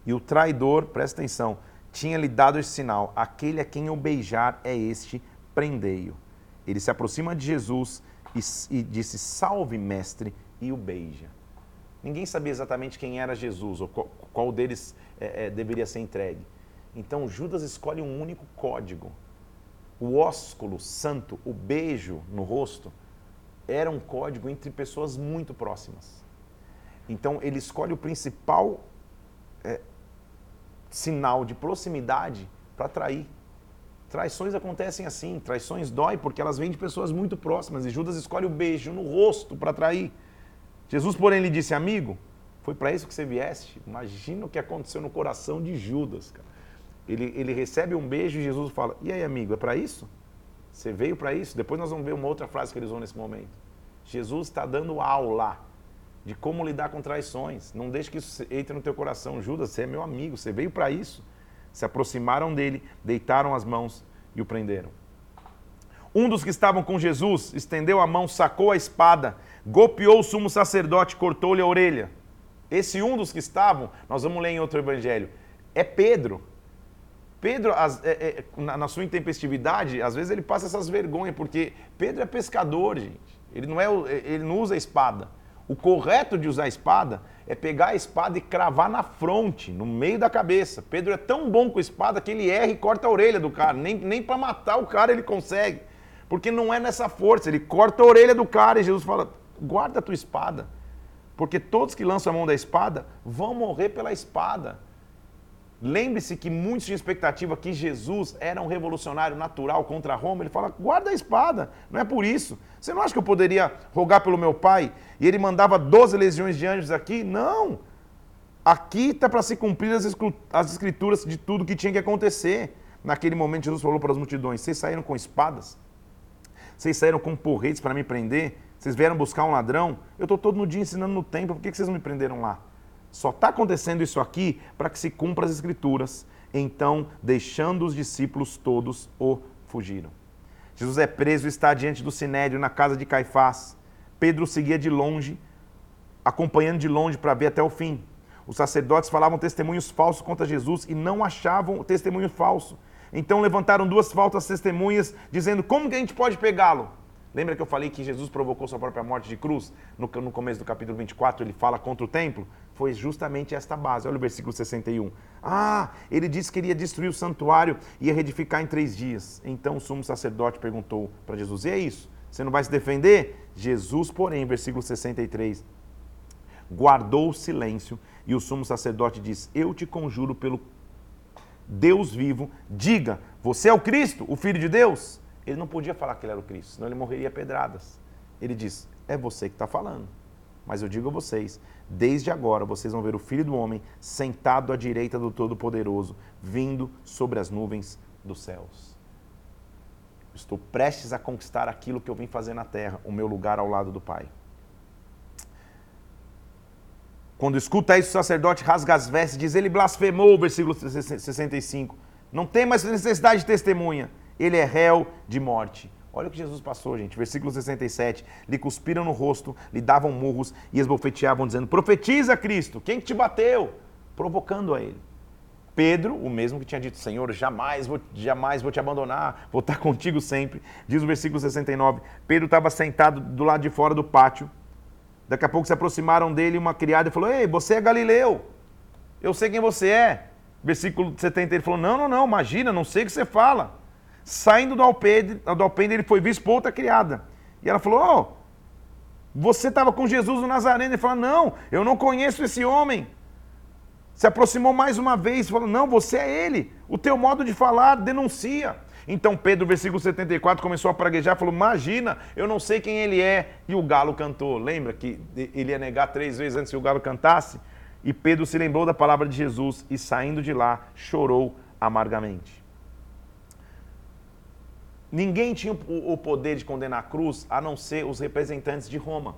Speaker 1: E o traidor, presta atenção, tinha lhe dado esse sinal: aquele a quem eu beijar é este, prendei-o. Ele se aproxima de Jesus e, e disse: Salve, mestre, e o beija. Ninguém sabia exatamente quem era Jesus ou qual, qual deles é, é, deveria ser entregue. Então Judas escolhe um único código o ósculo santo, o beijo no rosto, era um código entre pessoas muito próximas. Então ele escolhe o principal é, sinal de proximidade para trair. Traições acontecem assim, traições dói porque elas vêm de pessoas muito próximas e Judas escolhe o beijo no rosto para trair. Jesus, porém, lhe disse: Amigo, foi para isso que você vieste? Imagina o que aconteceu no coração de Judas. Cara. Ele, ele recebe um beijo e Jesus fala: E aí, amigo, é para isso? Você veio para isso? Depois nós vamos ver uma outra frase que eles usam nesse momento. Jesus está dando aula de como lidar com traições. Não deixe que isso entre no teu coração. Judas, você é meu amigo, você veio para isso. Se aproximaram dele, deitaram as mãos e o prenderam. Um dos que estavam com Jesus estendeu a mão, sacou a espada, golpeou o sumo sacerdote, cortou-lhe a orelha. Esse um dos que estavam, nós vamos ler em outro evangelho, é Pedro. Pedro, as, é, é, na, na, sua intempestividade, às vezes ele passa essas vergonhas, porque Pedro é pescador, gente. Ele não, é, ele não usa espada. O correto de usar a espada é pegar a espada e cravar na fronte, no meio da cabeça. Pedro é tão bom com espada que ele erra e corta a orelha do cara. Nem, nem para matar o cara ele consegue. Porque não é nessa força. Ele corta a orelha do cara e Jesus fala: guarda a tua espada. Porque todos que lançam a mão da espada vão morrer pela espada. Lembre-se que muitos tinham expectativa que Jesus era um revolucionário natural contra Roma. Ele fala: guarda a espada, não é por isso. Você não acha que eu poderia rogar pelo meu pai e ele mandava 12 legiões de anjos aqui? Não. Aqui está para se cumprir as escrituras de tudo que tinha que acontecer. Naquele momento, Jesus falou para as multidões: Vocês saíram com espadas? Vocês saíram com porretes para me prender? Vocês vieram buscar um ladrão? Eu estou todo no dia ensinando no templo, por que vocês não me prenderam lá? Só está acontecendo isso aqui para que se cumpra as escrituras. Então, deixando os discípulos todos, o fugiram. Jesus é preso e está diante do sinédrio na casa de Caifás. Pedro seguia de longe, acompanhando de longe para ver até o fim. Os sacerdotes falavam testemunhos falsos contra Jesus e não achavam o testemunho falso. Então levantaram duas falsas testemunhas, dizendo: Como que a gente pode pegá-lo? Lembra que eu falei que Jesus provocou sua própria morte de cruz? No, no começo do capítulo 24, ele fala contra o templo? Foi justamente esta base. Olha o versículo 61. Ah, ele disse que iria destruir o santuário e ia reedificar em três dias. Então o sumo sacerdote perguntou para Jesus: E é isso? Você não vai se defender? Jesus, porém, versículo 63, guardou o silêncio e o sumo sacerdote disse: Eu te conjuro pelo Deus vivo, diga: Você é o Cristo, o Filho de Deus? Ele não podia falar que ele era o Cristo, senão ele morreria pedradas. Ele diz: É você que está falando. Mas eu digo a vocês: desde agora vocês vão ver o Filho do Homem sentado à direita do Todo-Poderoso, vindo sobre as nuvens dos céus. Estou prestes a conquistar aquilo que eu vim fazer na terra, o meu lugar ao lado do Pai. Quando escuta isso, o sacerdote rasga as vestes, diz: Ele blasfemou, versículo 65. Não tem mais necessidade de testemunha ele é réu de morte. Olha o que Jesus passou, gente. Versículo 67. Lhe cuspiram no rosto, lhe davam murros e esbofeteavam, dizendo: Profetiza Cristo, quem te bateu? Provocando a ele. Pedro, o mesmo que tinha dito: Senhor, jamais vou, jamais vou te abandonar, vou estar contigo sempre. Diz o versículo 69. Pedro estava sentado do lado de fora do pátio. Daqui a pouco se aproximaram dele uma criada e falou: Ei, você é Galileu. Eu sei quem você é. Versículo 70, ele falou: Não, não, não, imagina, não sei o que você fala. Saindo do alpendre, do alpendre ele foi visto por outra criada. E ela falou: oh, você estava com Jesus no Nazareno. Ele falou: Não, eu não conheço esse homem. Se aproximou mais uma vez falou: Não, você é ele. O teu modo de falar denuncia. Então Pedro, versículo 74, começou a praguejar, falou: Imagina, eu não sei quem ele é. E o galo cantou. Lembra que ele ia negar três vezes antes que o galo cantasse? E Pedro se lembrou da palavra de Jesus e, saindo de lá, chorou amargamente. Ninguém tinha o poder de condenar a cruz a não ser os representantes de Roma.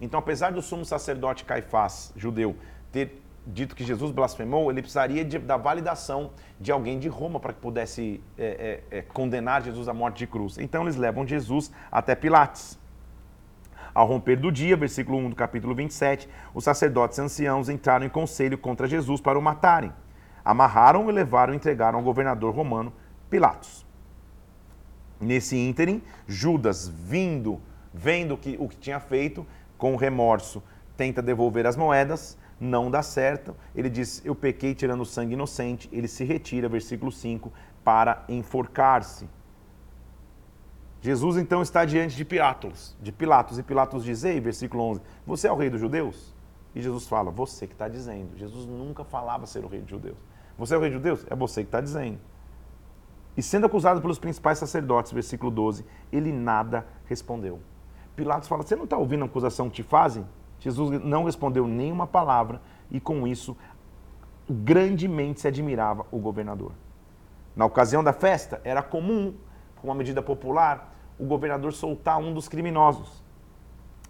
Speaker 1: Então, apesar do sumo sacerdote Caifás, judeu, ter dito que Jesus blasfemou, ele precisaria de, da validação de alguém de Roma para que pudesse é, é, é, condenar Jesus à morte de cruz. Então, eles levam Jesus até Pilates. Ao romper do dia, versículo 1 do capítulo 27, os sacerdotes anciãos entraram em conselho contra Jesus para o matarem. Amarraram e levaram e entregaram ao governador romano Pilatos. Nesse ínterim, Judas, vindo, vendo que, o que tinha feito, com remorso, tenta devolver as moedas, não dá certo. Ele diz: Eu pequei tirando sangue inocente. Ele se retira, versículo 5, para enforcar-se. Jesus então está diante de Pilatos, de Pilatos, e Pilatos diz: Ei, versículo 11, você é o rei dos judeus? E Jesus fala: Você que está dizendo. Jesus nunca falava ser o rei dos judeus. Você é o rei de judeus? É você que está dizendo. E sendo acusado pelos principais sacerdotes, versículo 12, ele nada respondeu. Pilatos fala: Você não está ouvindo a acusação que te fazem? Jesus não respondeu nenhuma palavra e com isso grandemente se admirava o governador. Na ocasião da festa, era comum, com uma medida popular, o governador soltar um dos criminosos.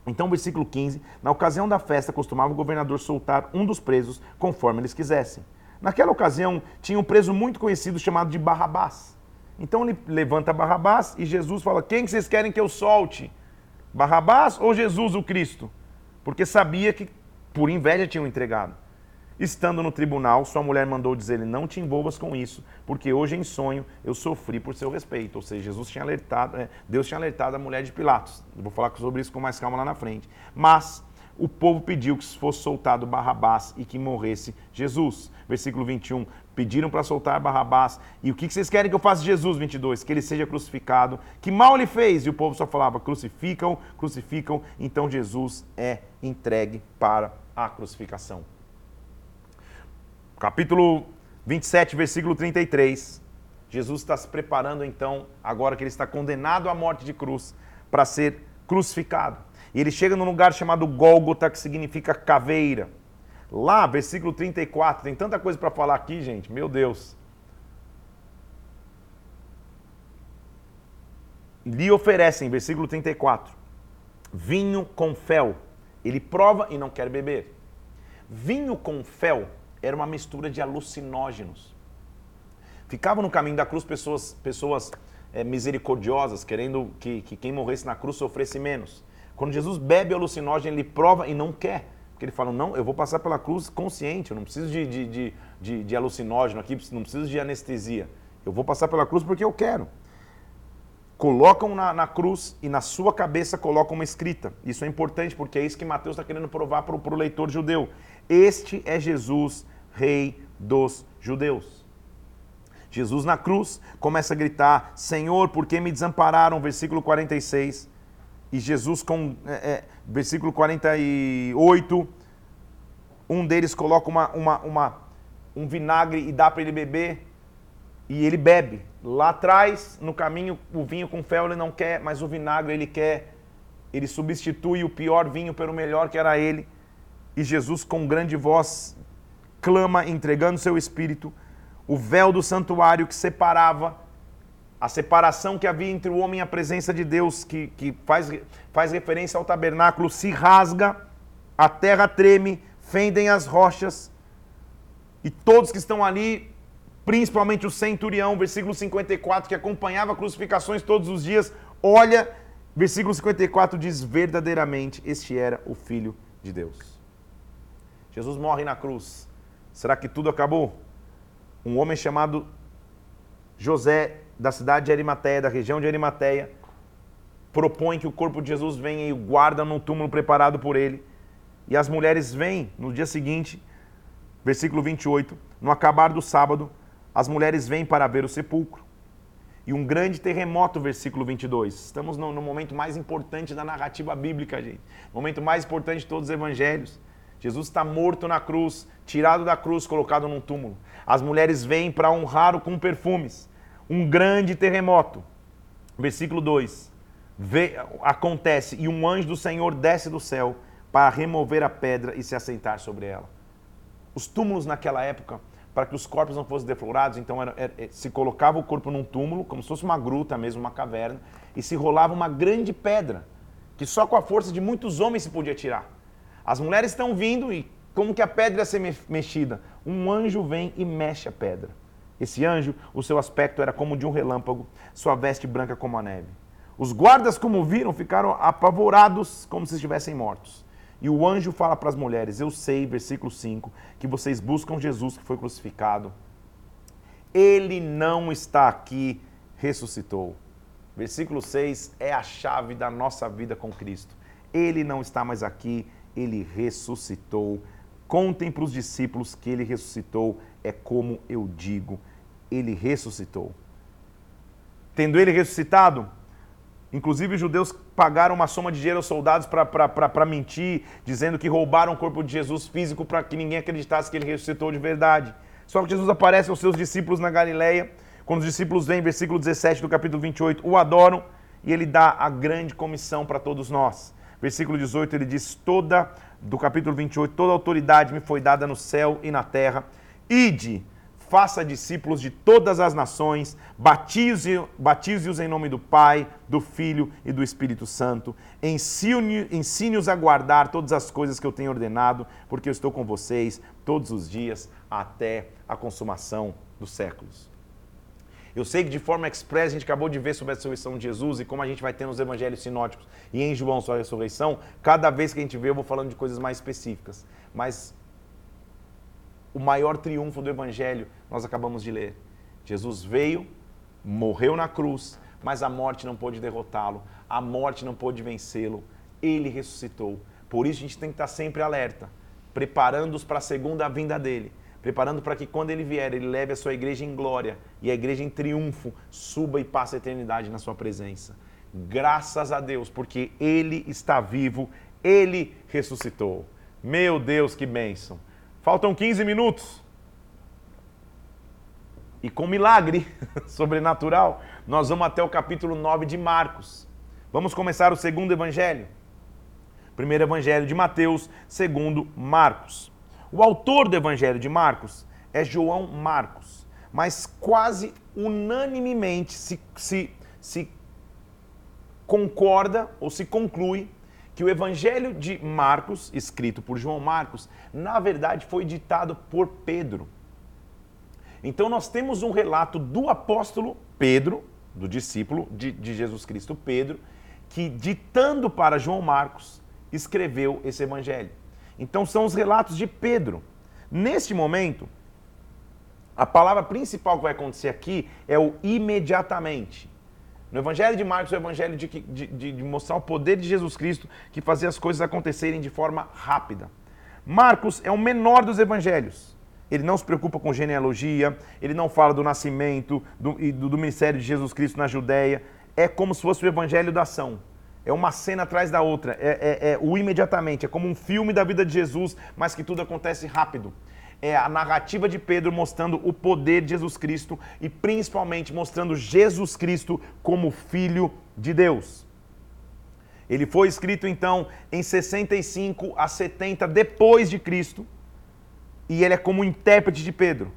Speaker 1: Então, versículo 15: Na ocasião da festa, costumava o governador soltar um dos presos conforme eles quisessem. Naquela ocasião, tinha um preso muito conhecido chamado de Barrabás. Então ele levanta Barrabás e Jesus fala: Quem que vocês querem que eu solte? Barrabás ou Jesus o Cristo? Porque sabia que por inveja tinham entregado. Estando no tribunal, sua mulher mandou dizer-lhe: Não te envolvas com isso, porque hoje em sonho eu sofri por seu respeito. Ou seja, Jesus tinha alertado, é, Deus tinha alertado a mulher de Pilatos. Vou falar sobre isso com mais calma lá na frente. Mas o povo pediu que fosse soltado Barrabás e que morresse Jesus. Versículo 21. Pediram para soltar Barrabás. E o que vocês querem que eu faça de Jesus? 22. Que ele seja crucificado. Que mal ele fez? E o povo só falava: crucificam, crucificam. Então Jesus é entregue para a crucificação capítulo 27, versículo 33. Jesus está se preparando então, agora que ele está condenado à morte de cruz, para ser crucificado. E ele chega num lugar chamado Gólgota, que significa caveira. Lá, versículo 34, tem tanta coisa para falar aqui, gente, meu Deus. Lhe oferecem, versículo 34, vinho com fel. Ele prova e não quer beber. Vinho com fel era uma mistura de alucinógenos. Ficavam no caminho da cruz pessoas, pessoas é, misericordiosas, querendo que, que quem morresse na cruz sofresse menos. Quando Jesus bebe alucinógeno, ele prova e não quer. Porque ele fala, não, eu vou passar pela cruz consciente, eu não preciso de, de, de, de, de alucinógeno aqui, não preciso de anestesia. Eu vou passar pela cruz porque eu quero. Colocam na, na cruz e na sua cabeça colocam uma escrita. Isso é importante porque é isso que Mateus está querendo provar para o leitor judeu. Este é Jesus Rei dos Judeus. Jesus na cruz começa a gritar: Senhor, por que me desampararam? Versículo 46. E Jesus, com é, é, versículo 48, um deles coloca uma, uma, uma, um vinagre e dá para ele beber, e ele bebe. Lá atrás, no caminho, o vinho com fel ele não quer, mas o vinagre ele quer. Ele substitui o pior vinho pelo melhor que era ele. E Jesus, com grande voz, clama entregando seu espírito, o véu do santuário que separava, a separação que havia entre o homem e a presença de Deus, que, que faz, faz referência ao tabernáculo, se rasga, a terra treme, fendem as rochas, e todos que estão ali, principalmente o centurião, versículo 54, que acompanhava crucificações todos os dias, olha, versículo 54 diz: verdadeiramente este era o Filho de Deus. Jesus morre na cruz Será que tudo acabou? Um homem chamado José, da cidade de Arimateia, da região de Arimateia, propõe que o corpo de Jesus venha e o guarda num túmulo preparado por ele. E as mulheres vêm no dia seguinte, versículo 28, no acabar do sábado, as mulheres vêm para ver o sepulcro. E um grande terremoto, versículo 22. Estamos no, no momento mais importante da narrativa bíblica, gente. Momento mais importante de todos os evangelhos. Jesus está morto na cruz, tirado da cruz, colocado num túmulo. As mulheres vêm para honrar-o com perfumes. Um grande terremoto. Versículo 2. Vê, acontece e um anjo do Senhor desce do céu para remover a pedra e se assentar sobre ela. Os túmulos naquela época, para que os corpos não fossem deflorados, então era, era, se colocava o corpo num túmulo, como se fosse uma gruta mesmo, uma caverna, e se rolava uma grande pedra, que só com a força de muitos homens se podia tirar. As mulheres estão vindo e como que a pedra ia ser mexida? Um anjo vem e mexe a pedra. Esse anjo, o seu aspecto era como de um relâmpago, sua veste branca como a neve. Os guardas, como viram, ficaram apavorados como se estivessem mortos. E o anjo fala para as mulheres: Eu sei, versículo 5, que vocês buscam Jesus que foi crucificado. Ele não está aqui, ressuscitou. Versículo 6 é a chave da nossa vida com Cristo. Ele não está mais aqui, ele ressuscitou. Contem para os discípulos que ele ressuscitou, é como eu digo, ele ressuscitou. Tendo ele ressuscitado, inclusive os judeus pagaram uma soma de dinheiro aos soldados para mentir, dizendo que roubaram o corpo de Jesus físico para que ninguém acreditasse que ele ressuscitou de verdade. Só que Jesus aparece aos seus discípulos na Galileia. Quando os discípulos vêm, versículo 17 do capítulo 28, o adoram e ele dá a grande comissão para todos nós. Versículo 18, ele diz: Toda, do capítulo 28, toda autoridade me foi dada no céu e na terra. Ide, faça discípulos de todas as nações, batize-os em nome do Pai, do Filho e do Espírito Santo. Ensine-os a guardar todas as coisas que eu tenho ordenado, porque eu estou com vocês todos os dias até a consumação dos séculos. Eu sei que de forma express a gente acabou de ver sobre a ressurreição de Jesus e como a gente vai ter nos evangelhos sinóticos e em João sobre a ressurreição, cada vez que a gente vê eu vou falando de coisas mais específicas. Mas o maior triunfo do evangelho nós acabamos de ler. Jesus veio, morreu na cruz, mas a morte não pôde derrotá-lo, a morte não pôde vencê-lo. Ele ressuscitou. Por isso a gente tem que estar sempre alerta, preparando-os para a segunda vinda dele preparando para que quando ele vier, ele leve a sua igreja em glória e a igreja em triunfo suba e passe a eternidade na sua presença. Graças a Deus, porque ele está vivo, ele ressuscitou. Meu Deus, que bênção. Faltam 15 minutos. E com milagre sobrenatural, nós vamos até o capítulo 9 de Marcos. Vamos começar o segundo evangelho. Primeiro evangelho de Mateus, segundo Marcos. O autor do Evangelho de Marcos é João Marcos, mas quase unanimemente se, se, se concorda ou se conclui que o Evangelho de Marcos, escrito por João Marcos, na verdade foi ditado por Pedro. Então nós temos um relato do apóstolo Pedro, do discípulo de, de Jesus Cristo Pedro, que ditando para João Marcos, escreveu esse Evangelho. Então são os relatos de Pedro. Neste momento, a palavra principal que vai acontecer aqui é o imediatamente. No Evangelho de Marcos, o Evangelho de, de, de, mostrar o poder de Jesus Cristo que fazia as coisas acontecerem de forma rápida. Marcos é o menor dos evangelhos. Ele não se preocupa com genealogia, ele não fala do nascimento do, e do, do ministério de Jesus Cristo na Judéia. É como se fosse o evangelho da ação. É uma cena atrás da outra. É, é, é, o imediatamente. É como um filme da vida de Jesus, mas que tudo acontece rápido. É a narrativa de Pedro mostrando o poder de Jesus Cristo e principalmente mostrando Jesus Cristo como Filho de Deus. Ele foi escrito então em 65 a 70 depois de Cristo e ele é como intérprete de Pedro.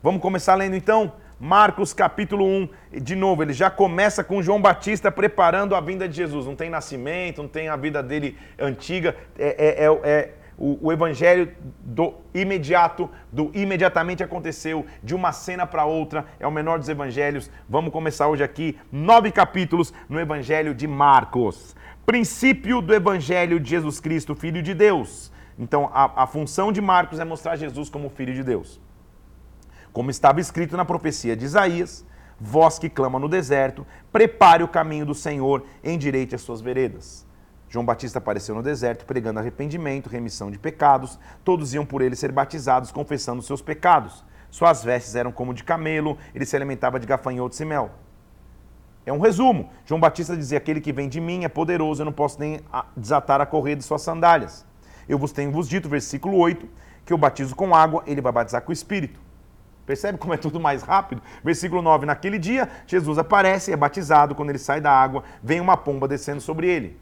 Speaker 1: Vamos começar lendo então? Marcos capítulo 1, de novo, ele já começa com João Batista preparando a vinda de Jesus. Não tem nascimento, não tem a vida dele antiga, é, é, é, é o, o, evangelho do imediato, do imediatamente aconteceu, de uma cena para outra, é o menor dos evangelhos. Vamos começar hoje aqui, nove capítulos no evangelho de Marcos. Princípio do evangelho de Jesus Cristo, Filho de Deus. Então, a, a função de Marcos é mostrar Jesus como Filho de Deus. Como estava escrito na profecia de Isaías, vós que clama no deserto, prepare o caminho do Senhor, endireite as suas veredas. João Batista apareceu no deserto pregando arrependimento, remissão de pecados. Todos iam por ele ser batizados, confessando seus pecados. Suas vestes eram como de camelo, ele se alimentava de gafanhotos e mel. É um resumo. João Batista dizia: Aquele que vem de mim é poderoso, eu não posso nem desatar a correia de suas sandálias. Eu vos tenho vos dito, versículo 8, que eu batizo com água, ele vai batizar com o Espírito. Percebe como é tudo mais rápido? Versículo 9: Naquele dia, Jesus aparece, é batizado. Quando ele sai da água, vem uma pomba descendo sobre ele.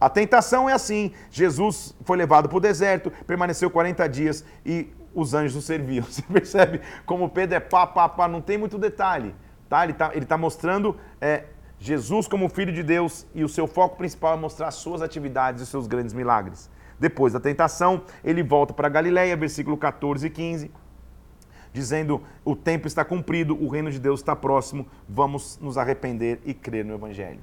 Speaker 1: A tentação é assim: Jesus foi levado para o deserto, permaneceu 40 dias e os anjos o serviam. Você percebe como Pedro é pá, pá, pá, não tem muito detalhe. Tá? Ele está ele tá mostrando é, Jesus como Filho de Deus e o seu foco principal é mostrar as suas atividades e seus grandes milagres. Depois da tentação, ele volta para Galiléia, versículo 14 e 15 dizendo: o tempo está cumprido, o reino de Deus está próximo, vamos nos arrepender e crer no Evangelho.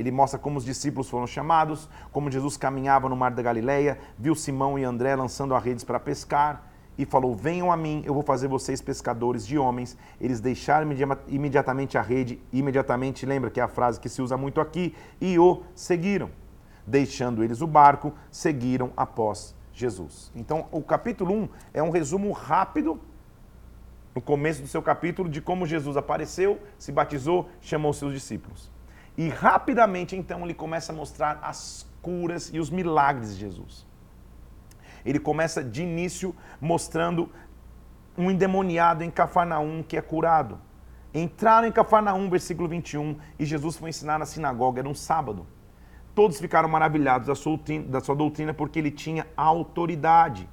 Speaker 1: Ele mostra como os discípulos foram chamados, como Jesus caminhava no mar da Galileia, viu Simão e André lançando as redes para pescar e falou: Venham a mim, eu vou fazer vocês pescadores de homens. Eles deixaram imediatamente a rede, imediatamente, lembra que é a frase que se usa muito aqui, e o seguiram. Deixando eles o barco, seguiram após Jesus. Então, o capítulo 1 é um resumo rápido no começo do seu capítulo, de como Jesus apareceu, se batizou, chamou seus discípulos. E rapidamente, então, ele começa a mostrar as curas e os milagres de Jesus. Ele começa de início mostrando um endemoniado em Cafarnaum que é curado. Entraram em Cafarnaum, versículo 21, e Jesus foi ensinar na sinagoga, era um sábado. Todos ficaram maravilhados da sua, doutrina porque ele tinha autoridade.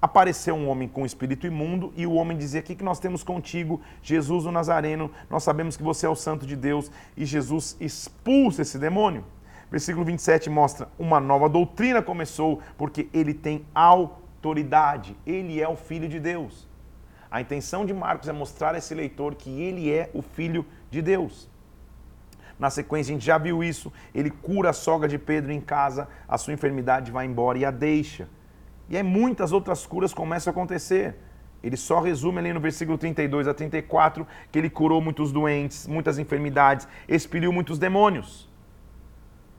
Speaker 1: Apareceu um homem com espírito imundo e o homem dizia: O que nós temos contigo, Jesus o Nazareno? Nós sabemos que você é o Santo de Deus. E Jesus expulsa esse demônio. Versículo 27 mostra: Uma nova doutrina começou porque ele tem autoridade. Ele é o Filho de Deus. A intenção de Marcos é mostrar a esse leitor que ele é o Filho de Deus. Na sequência, a gente já viu isso. Ele cura a sogra de Pedro em casa, a sua enfermidade vai embora e a deixa. E aí muitas outras curas começam a acontecer. Ele só resume ali no versículo 32 a 34 que ele curou muitos doentes, muitas enfermidades, expeliu muitos demônios.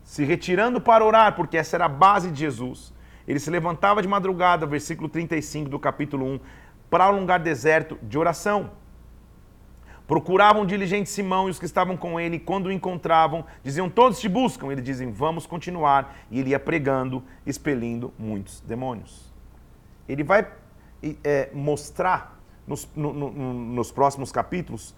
Speaker 1: Se retirando para orar, porque essa era a base de Jesus. Ele se levantava de madrugada, versículo 35 do capítulo 1, para um lugar deserto de oração. Procuravam diligente Simão e os que estavam com ele, quando o encontravam, diziam: Todos te buscam. Ele dizem: Vamos continuar. E ele ia pregando, expelindo muitos demônios. Ele vai é, mostrar nos, no, no, nos próximos capítulos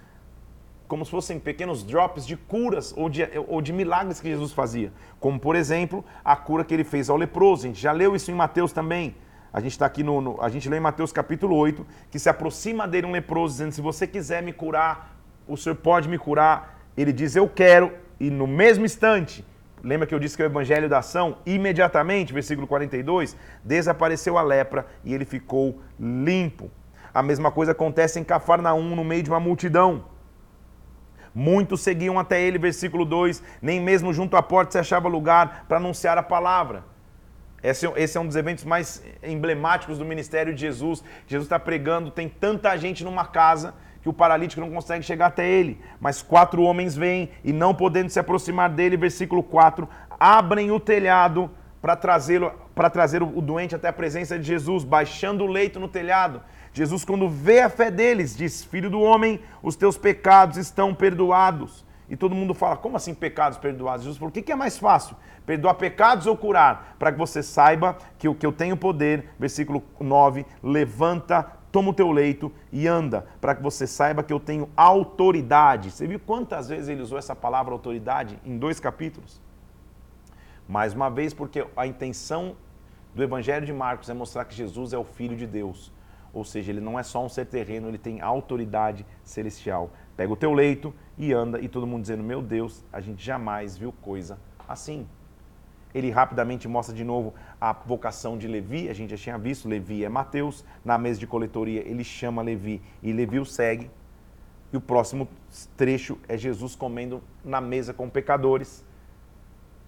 Speaker 1: como se fossem pequenos drops de curas ou de, ou de milagres que Jesus fazia. Como, por exemplo, a cura que ele fez ao leproso. A gente já leu isso em Mateus também. A gente está aqui no, no, A gente lê em Mateus capítulo 8, que se aproxima dele um leproso, dizendo: Se você quiser me curar, o senhor pode me curar. Ele diz: Eu quero, e no mesmo instante, lembra que eu disse que é o evangelho da ação? Imediatamente, versículo 42, desapareceu a lepra e ele ficou limpo. A mesma coisa acontece em Cafarnaum, no meio de uma multidão. Muitos seguiam até ele, versículo 2, nem mesmo junto à porta se achava lugar para anunciar a palavra. Esse, esse, é um dos eventos mais emblemáticos do ministério de Jesus. Jesus está pregando, tem tanta gente numa casa que o paralítico não consegue chegar até ele. Mas quatro homens vêm e, não podendo se aproximar dele, versículo 4, abrem o telhado para trazê-lo, para trazer o doente até a presença de Jesus, baixando o leito no telhado. Jesus, quando vê a fé deles, diz: Filho do homem, os teus pecados estão perdoados. E todo mundo fala: Como assim pecados perdoados? Jesus falou: O que é mais fácil? Perdoar pecados ou curar? Para que você saiba que o que eu tenho poder, versículo 9, levanta, toma o teu leito e anda, para que você saiba que eu tenho autoridade. Você viu quantas vezes ele usou essa palavra autoridade em dois capítulos? Mais uma vez, porque a intenção do Evangelho de Marcos é mostrar que Jesus é o Filho de Deus. Ou seja, ele não é só um ser terreno, ele tem autoridade celestial. Pega o teu leito e anda, e todo mundo dizendo: Meu Deus, a gente jamais viu coisa assim. Ele rapidamente mostra de novo a vocação de Levi, a gente já tinha visto, Levi é Mateus, na mesa de coletoria ele chama Levi e Levi o segue. E o próximo trecho é Jesus comendo na mesa com pecadores.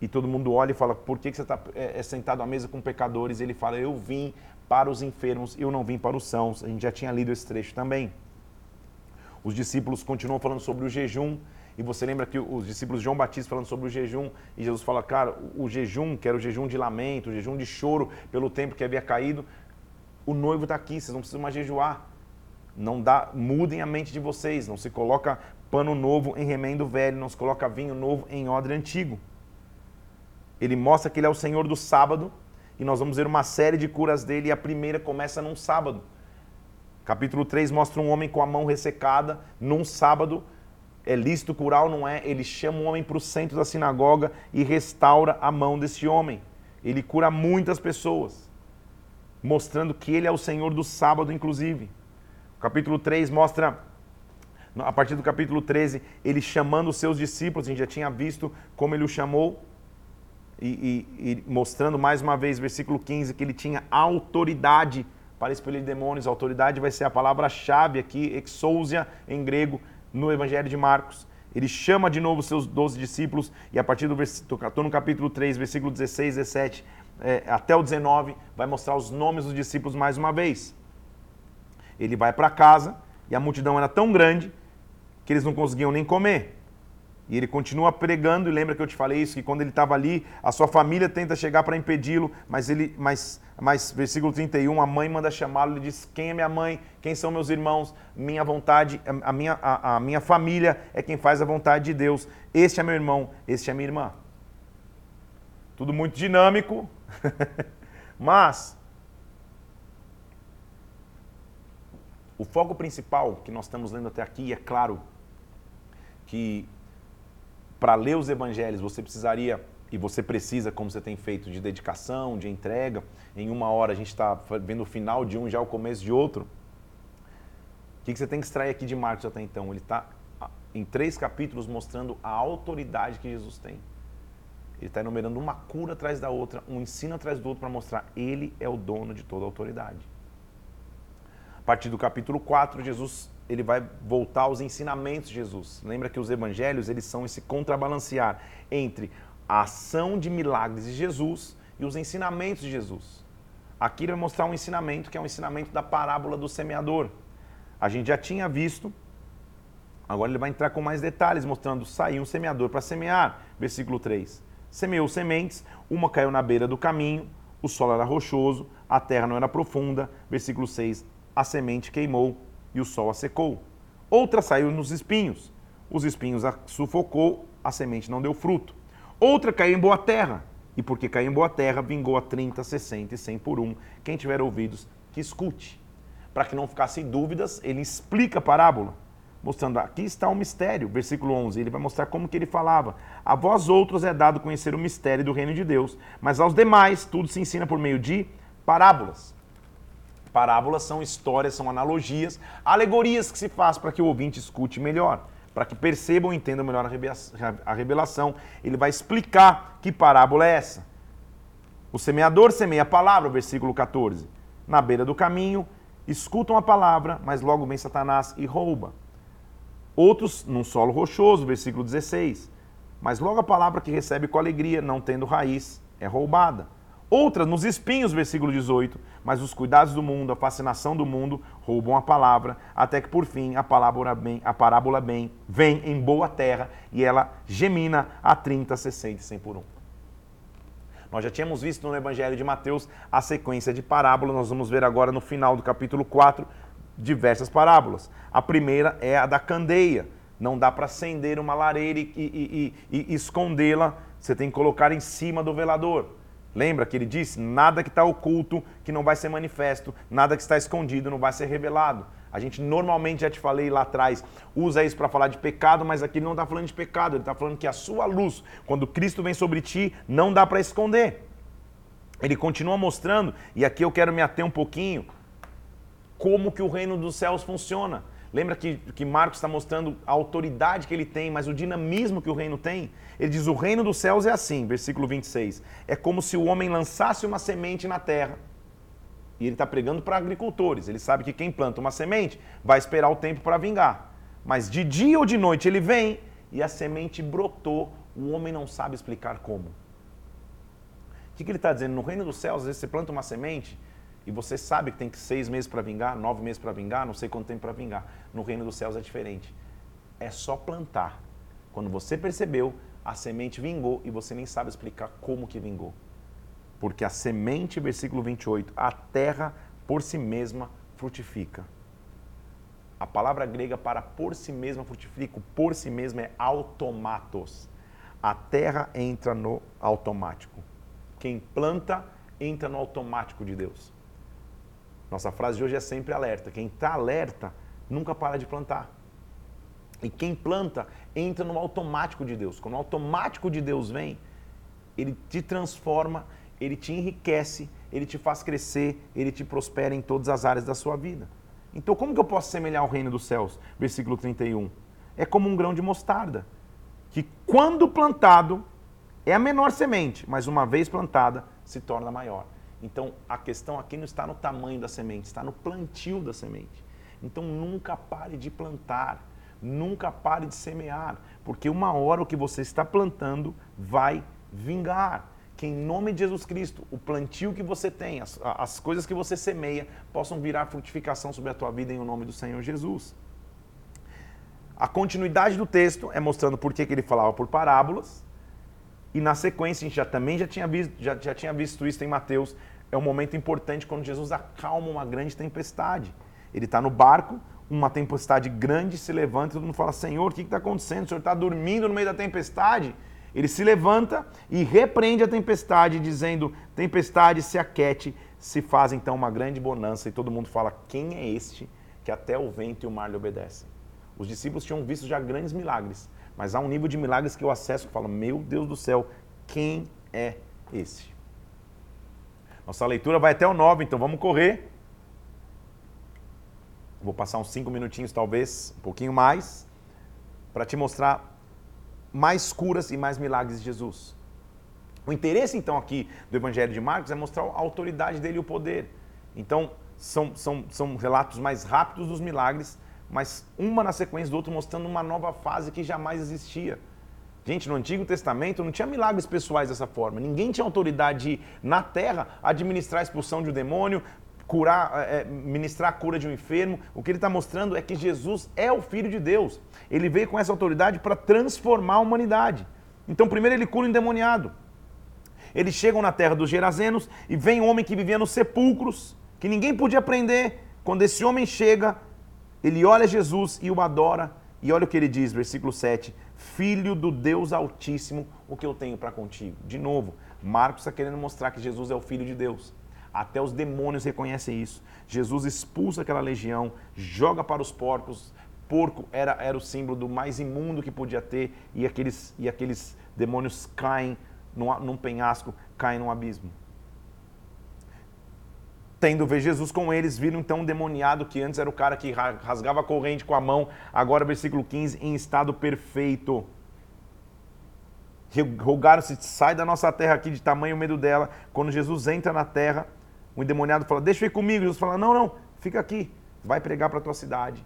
Speaker 1: E todo mundo olha e fala: Por que você está é, é, sentado à mesa com pecadores? Ele fala: Eu vim para os enfermos, eu não vim para os sãos. A gente já tinha lido esse trecho também. Os discípulos continuam falando sobre o jejum. E você lembra que os discípulos de João Batista falando sobre o jejum, e Jesus fala, cara, o jejum, que era o jejum de lamento, o jejum de choro pelo tempo que havia caído, o noivo está aqui, vocês não precisam mais jejuar. Não dá, mudem a mente de vocês, não se coloca pano novo em remendo velho, não se coloca vinho novo em odre antigo. Ele mostra que ele é o Senhor do sábado, e nós vamos ver uma série de curas dele, e a primeira começa num sábado. Capítulo 3 mostra um homem com a mão ressecada num sábado, é lícito curar ou não é, ele chama o homem para o centro da sinagoga e restaura a mão desse homem. Ele cura muitas pessoas, mostrando que ele é o Senhor do sábado, inclusive. O capítulo 3 mostra, a partir do capítulo 13, ele chamando os seus discípulos, a gente já tinha visto como ele o chamou, e, e, e mostrando mais uma vez, versículo 15, que ele tinha autoridade para expelir demônios. Autoridade vai ser a palavra-chave aqui, exousia em grego, no Evangelho de Marcos. Ele chama de novo seus doze discípulos e a partir do versículo, estou no capítulo 3, versículo 16, 17 é, até o 19, vai mostrar os nomes dos discípulos mais uma vez. Ele vai para casa e a multidão era tão grande que eles não conseguiam nem comer. E ele continua pregando, e lembra que eu te falei isso, que quando ele estava ali, a sua família tenta chegar para impedi-lo, mas ele, mas, mas versículo 31, a mãe manda chamá-lo, ele diz: Quem é minha mãe? Quem são meus irmãos? Minha vontade, a minha, a, a minha família é quem faz a vontade de Deus. Este é meu irmão, este é minha irmã. Tudo muito dinâmico, mas O foco principal que nós estamos lendo até aqui, é claro que para ler os evangelhos você precisaria, e você precisa, como você tem feito, de dedicação, de entrega. Em uma hora a gente está vendo o final de um, já o começo de outro. O que você tem que extrair aqui de Marcos até então? Ele está em três capítulos mostrando a autoridade que Jesus tem. Ele está enumerando uma cura atrás da outra, um ensino atrás do outro para mostrar ele é o dono de toda a autoridade. A partir do capítulo 4, Jesus ele vai voltar aos ensinamentos de Jesus. Lembra que os evangelhos eles são esse contrabalancear entre a ação de milagres de Jesus e os ensinamentos de Jesus. Aqui ele vai mostrar um ensinamento que é um ensinamento da parábola do semeador. A gente já tinha visto Agora ele vai entrar com mais detalhes, mostrando: saiu um semeador para semear. Versículo 3. Semeou sementes, uma caiu na beira do caminho, o solo era rochoso, a terra não era profunda. Versículo 6. A semente queimou e o sol a secou. Outra saiu nos espinhos, os espinhos a sufocou, a semente não deu fruto. Outra caiu em boa terra, e porque caiu em boa terra, vingou a 30, 60 e 100 por um. Quem tiver ouvidos, que escute. Para que não ficassem dúvidas, ele explica a parábola mostrando aqui está o mistério, versículo 11, ele vai mostrar como que ele falava. A vós outros é dado conhecer o mistério do reino de Deus, mas aos demais tudo se ensina por meio de parábolas. Parábolas são histórias, são analogias, alegorias que se faz para que o ouvinte escute melhor, para que percebam e entendam melhor a revelação. Ele vai explicar que parábola é essa. O semeador semeia a palavra, versículo 14. Na beira do caminho, escutam a palavra, mas logo vem Satanás e rouba. Outros num solo rochoso, versículo 16. Mas logo a palavra que recebe com alegria, não tendo raiz, é roubada. Outras nos espinhos, versículo 18. Mas os cuidados do mundo, a fascinação do mundo, roubam a palavra, até que por fim a parábola bem, a parábola bem vem em boa terra e ela gemina a 30, 60 e 100 por um. Nós já tínhamos visto no Evangelho de Mateus a sequência de parábolas, nós vamos ver agora no final do capítulo 4, diversas parábolas. A primeira é a da candeia. Não dá para acender uma lareira e, e, e, e escondê-la, você tem que colocar em cima do velador. Lembra que ele disse: nada que está oculto que não vai ser manifesto, nada que está escondido não vai ser revelado. A gente normalmente, já te falei lá atrás, usa isso para falar de pecado, mas aqui ele não está falando de pecado, ele está falando que a sua luz, quando Cristo vem sobre ti, não dá para esconder. Ele continua mostrando, e aqui eu quero me ater um pouquinho, como que o reino dos céus funciona. Lembra que, que Marcos está mostrando a autoridade que ele tem, mas o dinamismo que o reino tem? Ele diz: o reino dos céus é assim, versículo 26. É como se o homem lançasse uma semente na terra. E ele está pregando para agricultores. Ele sabe que quem planta uma semente vai esperar o tempo para vingar. Mas de dia ou de noite ele vem e a semente brotou. O homem não sabe explicar como. O que, que ele está dizendo? No reino dos céus, às vezes você planta uma semente e você sabe que tem que seis meses para vingar, nove meses para vingar, não sei quanto tempo para vingar. No reino dos céus é diferente. É só plantar. Quando você percebeu, a semente vingou e você nem sabe explicar como que vingou. Porque a semente, versículo 28, a terra por si mesma frutifica. A palavra grega para por si mesma frutifica, por si mesma é automatos. A terra entra no automático. Quem planta entra no automático de Deus. Nossa frase de hoje é sempre alerta. Quem está alerta nunca para de plantar. E quem planta entra no automático de Deus. Quando o automático de Deus vem, ele te transforma, ele te enriquece, ele te faz crescer, ele te prospera em todas as áreas da sua vida. Então, como que eu posso semelhar o reino dos céus? Versículo 31. É como um grão de mostarda, que quando plantado é a menor semente, mas uma vez plantada se torna maior. Então a questão aqui não está no tamanho da semente, está no plantio da semente. Então nunca pare de plantar, nunca pare de semear, porque uma hora o que você está plantando vai vingar. Que em nome de Jesus Cristo, o plantio que você tem, as, as coisas que você semeia, possam virar frutificação sobre a tua vida em o nome do Senhor Jesus. A continuidade do texto é mostrando por que ele falava por parábolas, e na sequência, a gente já também já tinha visto, já, já tinha visto isso em Mateus, é um momento importante quando Jesus acalma uma grande tempestade. Ele está no barco, uma tempestade grande se levanta e todo mundo fala: Senhor, o que está acontecendo? O Senhor está dormindo no meio da tempestade? Ele se levanta e repreende a tempestade, dizendo: Tempestade, se aquete, se faz então uma grande bonança. E todo mundo fala: Quem é este que até o vento e o mar lhe obedecem. Os discípulos tinham visto já grandes milagres, mas há um nível de milagres que eu acesso que fala: Meu Deus do céu, quem é esse? Nossa leitura vai até o 9, então vamos correr. Vou passar uns 5 minutinhos, talvez, um pouquinho mais, para te mostrar mais curas e mais milagres de Jesus. O interesse, então, aqui do Evangelho de Marcos é mostrar a autoridade dele e o poder. Então, são, são, são relatos mais rápidos dos milagres, mas uma na sequência do outro mostrando uma nova fase que jamais existia. Gente, no Antigo Testamento não tinha milagres pessoais dessa forma. Ninguém tinha autoridade de, na terra, administrar a expulsão de um demônio, curar, é, ministrar a cura de um enfermo. O que ele está mostrando é que Jesus é o Filho de Deus. Ele veio com essa autoridade para transformar a humanidade. Então, primeiro ele cura o endemoniado. Eles chegam na terra dos Gerazenos e vem um homem que vivia nos sepulcros, que ninguém podia prender. Quando esse homem chega, ele olha Jesus e o adora. E olha o que ele diz, versículo 7. Filho do Deus Altíssimo, o que eu tenho para contigo? De novo, Marcos está querendo mostrar que Jesus é o Filho de Deus. Até os demônios reconhecem isso. Jesus expulsa aquela legião, joga para os porcos. Porco era, era o símbolo do mais imundo que podia ter, e aqueles, e aqueles demônios caem num, num penhasco, caem num abismo. Tendo ver Jesus com eles, viram então um demoniado que antes era o cara que rasgava a corrente com a mão, agora, versículo 15, em estado perfeito. Rogaram-se, sai da nossa terra aqui de tamanho medo dela. Quando Jesus entra na terra, o endemoniado fala, deixa eu ir comigo. Jesus fala, não, não, fica aqui, vai pregar para a tua cidade.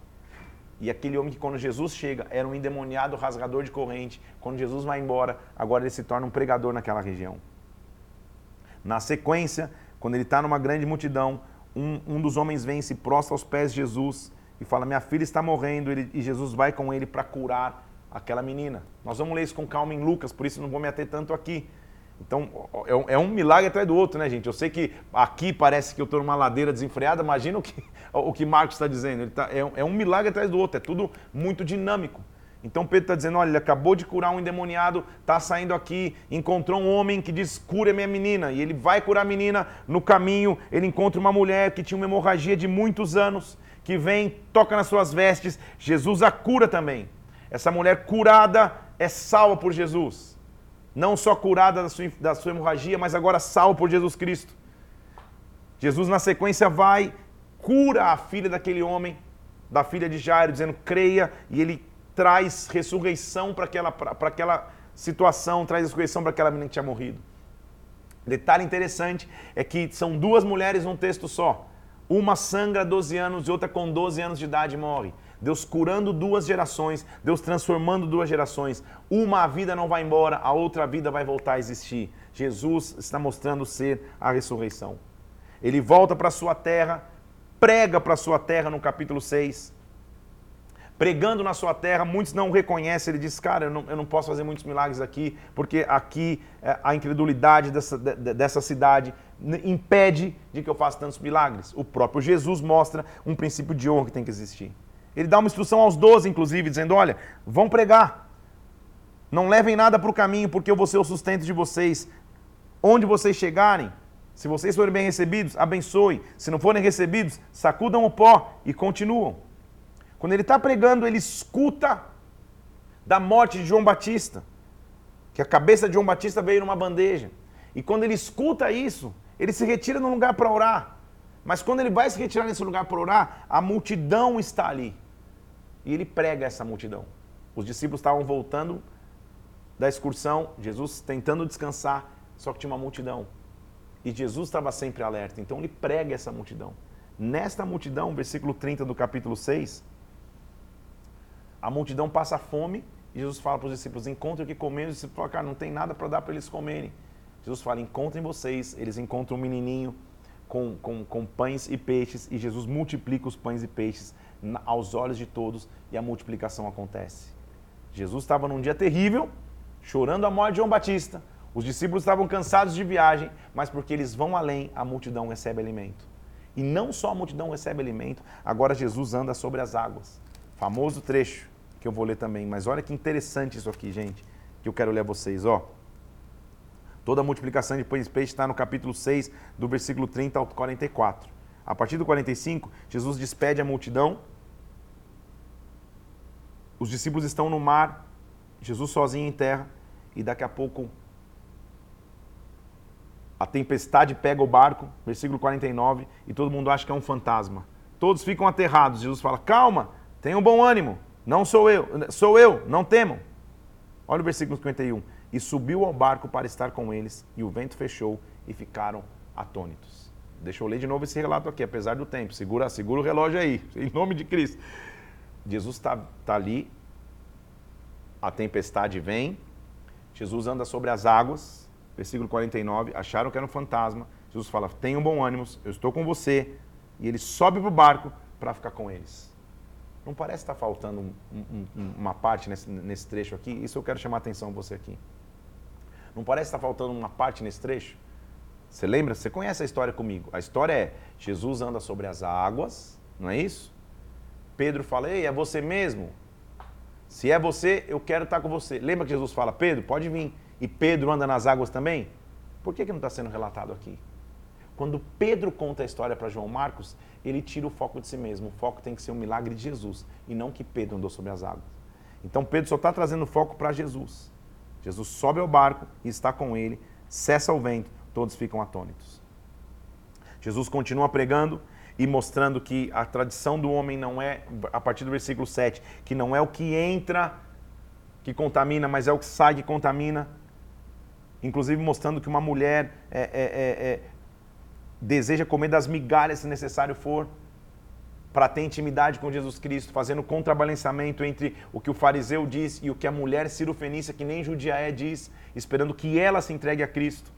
Speaker 1: E aquele homem que quando Jesus chega era um endemoniado rasgador de corrente, quando Jesus vai embora, agora ele se torna um pregador naquela região. Na sequência, quando ele está numa grande multidão, um, um, dos homens vem, se prostra aos pés de Jesus e fala: Minha filha está morrendo, ele, e Jesus vai com ele para curar aquela menina. Nós vamos ler isso com calma em Lucas, por isso não vou me ater tanto aqui. Então, é, é um milagre atrás do outro, né, gente? Eu sei que aqui parece que eu estou numa ladeira desenfreada, imagina o que, o que Marcos está dizendo. Ele tá, é, é um milagre atrás do outro, é tudo muito dinâmico. Então Pedro está dizendo: olha, ele acabou de curar um endemoniado, está saindo aqui, encontrou um homem que diz: cura minha menina. E ele vai curar a menina. No caminho, ele encontra uma mulher que tinha uma hemorragia de muitos anos, que vem, toca nas suas vestes. Jesus a cura também. Essa mulher curada é salva por Jesus. Não só curada da sua, da sua hemorragia, mas agora salva por Jesus Cristo. Jesus, na sequência, vai, cura a filha daquele homem, da filha de Jairo, dizendo: creia, e ele traz ressurreição para aquela, aquela situação, traz ressurreição para aquela menina que tinha morrido. Detalhe interessante é que são duas mulheres num texto só. Uma sangra 12 anos e outra com 12 anos de idade morre. Deus curando duas gerações, Deus transformando duas gerações. Uma a vida não vai embora, a outra vida vai voltar a existir. Jesus está mostrando ser a ressurreição. Ele volta para a sua terra, prega para a sua terra no capítulo 6 pregando na sua terra, muitos não reconhecem. Ele diz, cara, eu não, eu não posso fazer muitos milagres aqui, porque aqui é, a incredulidade dessa, de, dessa cidade impede de que eu faça tantos milagres. O próprio Jesus mostra um princípio de honra que tem que existir. Ele dá uma instrução aos doze, inclusive, dizendo: olha, vão pregar. Não levem nada para o caminho, porque eu vou ser o sustento de vocês. Onde vocês chegarem, se vocês forem bem recebidos, abençoe. Se não forem recebidos, sacudam o pó e continuam. Quando ele está pregando, ele escuta da morte de João Batista, que a cabeça de João Batista veio numa bandeja. E quando ele escuta isso, ele se retira num lugar para orar. Mas quando ele vai se retirar nesse lugar para orar, a multidão está ali. E ele prega essa multidão. Os discípulos estavam voltando da excursão, Jesus tentando descansar, só que tinha uma multidão. E Jesus estava sempre alerta, então ele prega essa multidão. Nesta multidão, versículo 30 do capítulo 6, a multidão passa fome e Jesus fala para os discípulos: encontrem o que comer. Os discípulos falam: cara, não tem nada para dar para eles comerem. Jesus fala: encontrem vocês. Eles encontram um menininho com, com, com pães e peixes e Jesus multiplica os pães e peixes aos olhos de todos e a multiplicação acontece. Jesus estava num dia terrível, chorando a morte de João Batista. Os discípulos estavam cansados de viagem, mas porque eles vão além, a multidão recebe alimento. E não só a multidão recebe alimento, agora Jesus anda sobre as águas. Famoso trecho que eu vou ler também. Mas olha que interessante isso aqui, gente, que eu quero ler a vocês, ó. Toda a multiplicação de pães e peixes está no capítulo 6, do versículo 30 ao 44. A partir do 45, Jesus despede a multidão. Os discípulos estão no mar, Jesus sozinho em terra, e daqui a pouco a tempestade pega o barco, versículo 49, e todo mundo acha que é um fantasma. Todos ficam aterrados. Jesus fala: Calma, tenham bom ânimo, não sou eu, sou eu, não temam. Olha o versículo 51. E subiu ao barco para estar com eles, e o vento fechou, e ficaram atônitos. Deixa eu ler de novo esse relato aqui, apesar do tempo. Segura, segura o relógio aí, em nome de Cristo. Jesus está tá ali, a tempestade vem, Jesus anda sobre as águas, versículo 49, acharam que era um fantasma. Jesus fala: tenham bom ânimo, eu estou com você. E ele sobe para o barco para ficar com eles. Não parece estar faltando um, um, uma parte nesse, nesse, trecho aqui? Isso eu quero chamar a atenção você aqui. Não parece estar faltando uma parte nesse trecho? Você lembra? Você conhece a história comigo. A história é: Jesus anda sobre as águas, não é isso? Pedro fala: Ei, é você mesmo? Se é você, eu quero estar com você. Lembra que Jesus fala: Pedro, pode vir. E Pedro anda nas águas também? Por que, que não está sendo relatado aqui? Quando Pedro conta a história para João Marcos, ele tira o foco de si mesmo. O foco tem que ser o milagre de Jesus e não que Pedro andou sobre as águas. Então Pedro só está trazendo foco para Jesus. Jesus sobe ao barco e está com ele, cessa o vento, todos ficam atônitos. Jesus continua pregando e mostrando que a tradição do homem não é, a partir do versículo 7, que não é o que entra que contamina, mas é o que sai que contamina. Inclusive mostrando que uma mulher é, é, é, é deseja comer das migalhas se necessário for, para ter intimidade com Jesus Cristo, fazendo contrabalançamento entre o que o fariseu diz e o que a mulher cirofenícia, que nem judia é, diz, esperando que ela se entregue a Cristo.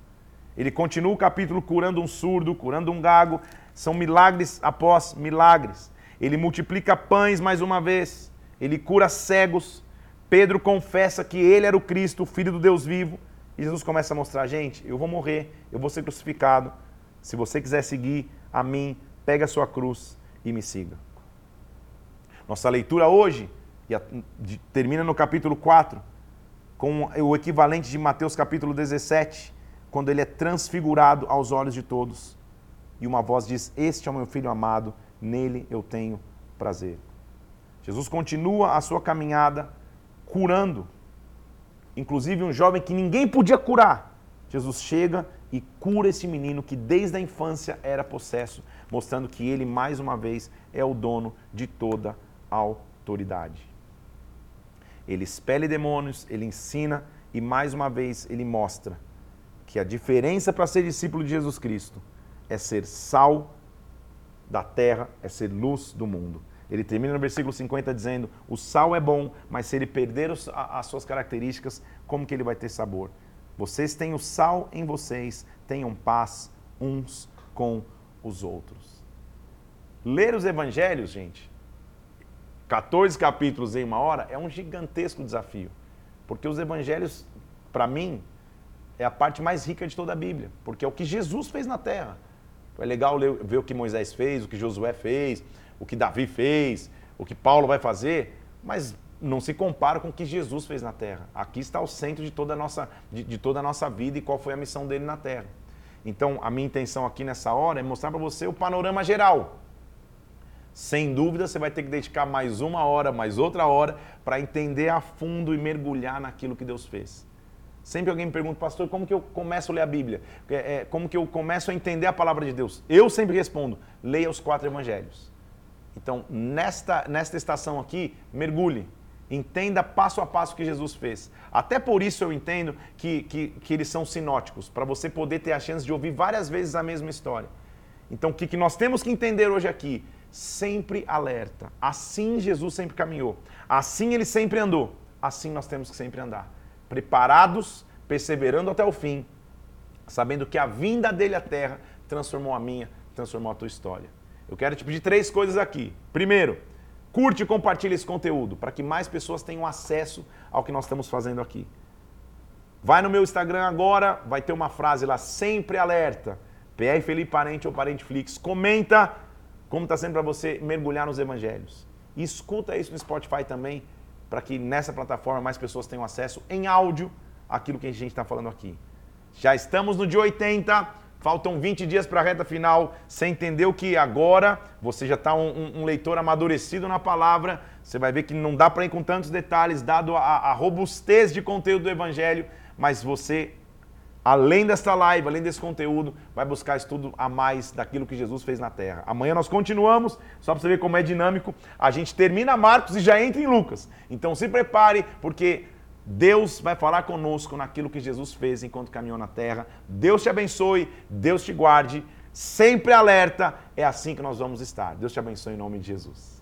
Speaker 1: Ele continua o capítulo curando um surdo, curando um gago, são milagres após milagres. Ele multiplica pães mais uma vez, ele cura cegos. Pedro confessa que ele era o Cristo, o Filho do Deus vivo. E Jesus começa a mostrar: gente, eu vou morrer, eu vou ser crucificado, se você quiser seguir a mim, pega a sua cruz e me siga. Nossa leitura hoje termina no capítulo 4, com o equivalente de Mateus capítulo 17, quando ele é transfigurado aos olhos de todos. E uma voz diz: Este é o meu filho amado, nele eu tenho prazer. Jesus continua a sua caminhada curando, inclusive um jovem que ninguém podia curar. Jesus chega e cura esse menino que desde a infância era possesso, mostrando que ele, mais uma vez, é o dono de toda a autoridade. Ele expele demônios, ele ensina e, mais uma vez, ele mostra que a diferença para ser discípulo de Jesus Cristo é ser sal da terra, é ser luz do mundo. Ele termina no versículo 50 dizendo: O sal é bom, mas se ele perder as suas características, como que ele vai ter sabor? Vocês têm o sal em vocês, tenham paz uns com os outros. Ler os evangelhos, gente, 14 capítulos em uma hora, é um gigantesco desafio. Porque os evangelhos, para mim, é a parte mais rica de toda a Bíblia. Porque é o que Jesus fez na terra. É legal ler, ver o que Moisés fez, o que Josué fez, o que Davi fez, o que Paulo vai fazer, mas não se compara com o que Jesus fez na Terra. Aqui está o centro de toda a nossa, de, de toda a nossa vida e qual foi a missão dele na Terra. Então, a minha intenção aqui nessa hora é mostrar para você o panorama geral. Sem dúvida, você vai ter que dedicar mais uma hora, mais outra hora, para entender a fundo e mergulhar naquilo que Deus fez. Sempre alguém me pergunta, pastor, como que eu começo a ler a Bíblia? É, como que eu começo a entender a palavra de Deus? Eu sempre respondo, leia os quatro evangelhos. Então, nesta, nesta estação aqui, mergulhe. Entenda passo a passo o que Jesus fez. Até por isso eu entendo que, que, que eles são sinóticos, para você poder ter a chance de ouvir várias vezes a mesma história. Então, o que, que nós temos que entender hoje aqui? Sempre alerta. Assim Jesus sempre caminhou. Assim ele sempre andou. Assim nós temos que sempre andar. Preparados, perseverando até o fim, sabendo que a vinda dele à terra transformou a minha, transformou a tua história. Eu quero te pedir três coisas aqui. Primeiro, Curte e compartilhe esse conteúdo para que mais pessoas tenham acesso ao que nós estamos fazendo aqui. Vai no meu Instagram agora, vai ter uma frase lá, sempre alerta. PR Felipe Parente ou Parente Flix. Comenta como está sendo para você mergulhar nos evangelhos. E escuta isso no Spotify também, para que nessa plataforma mais pessoas tenham acesso em áudio àquilo que a gente está falando aqui. Já estamos no dia 80, faltam 20 dias para a reta final, você entendeu que agora você já está um, um, leitor amadurecido na palavra, você vai ver que não dá para ir com tantos detalhes, dado a, a robustez de conteúdo do Evangelho, mas você além desta live, além desse conteúdo, vai buscar estudo a mais daquilo que Jesus fez na terra. Amanhã nós continuamos, só para você ver como é dinâmico. A gente termina Marcos e já entra em Lucas. Então se prepare, porque Deus vai falar conosco naquilo que Jesus fez enquanto caminhou na terra. Deus te abençoe, Deus te guarde. Sempre alerta, é assim que nós vamos estar. Deus te abençoe em nome de Jesus.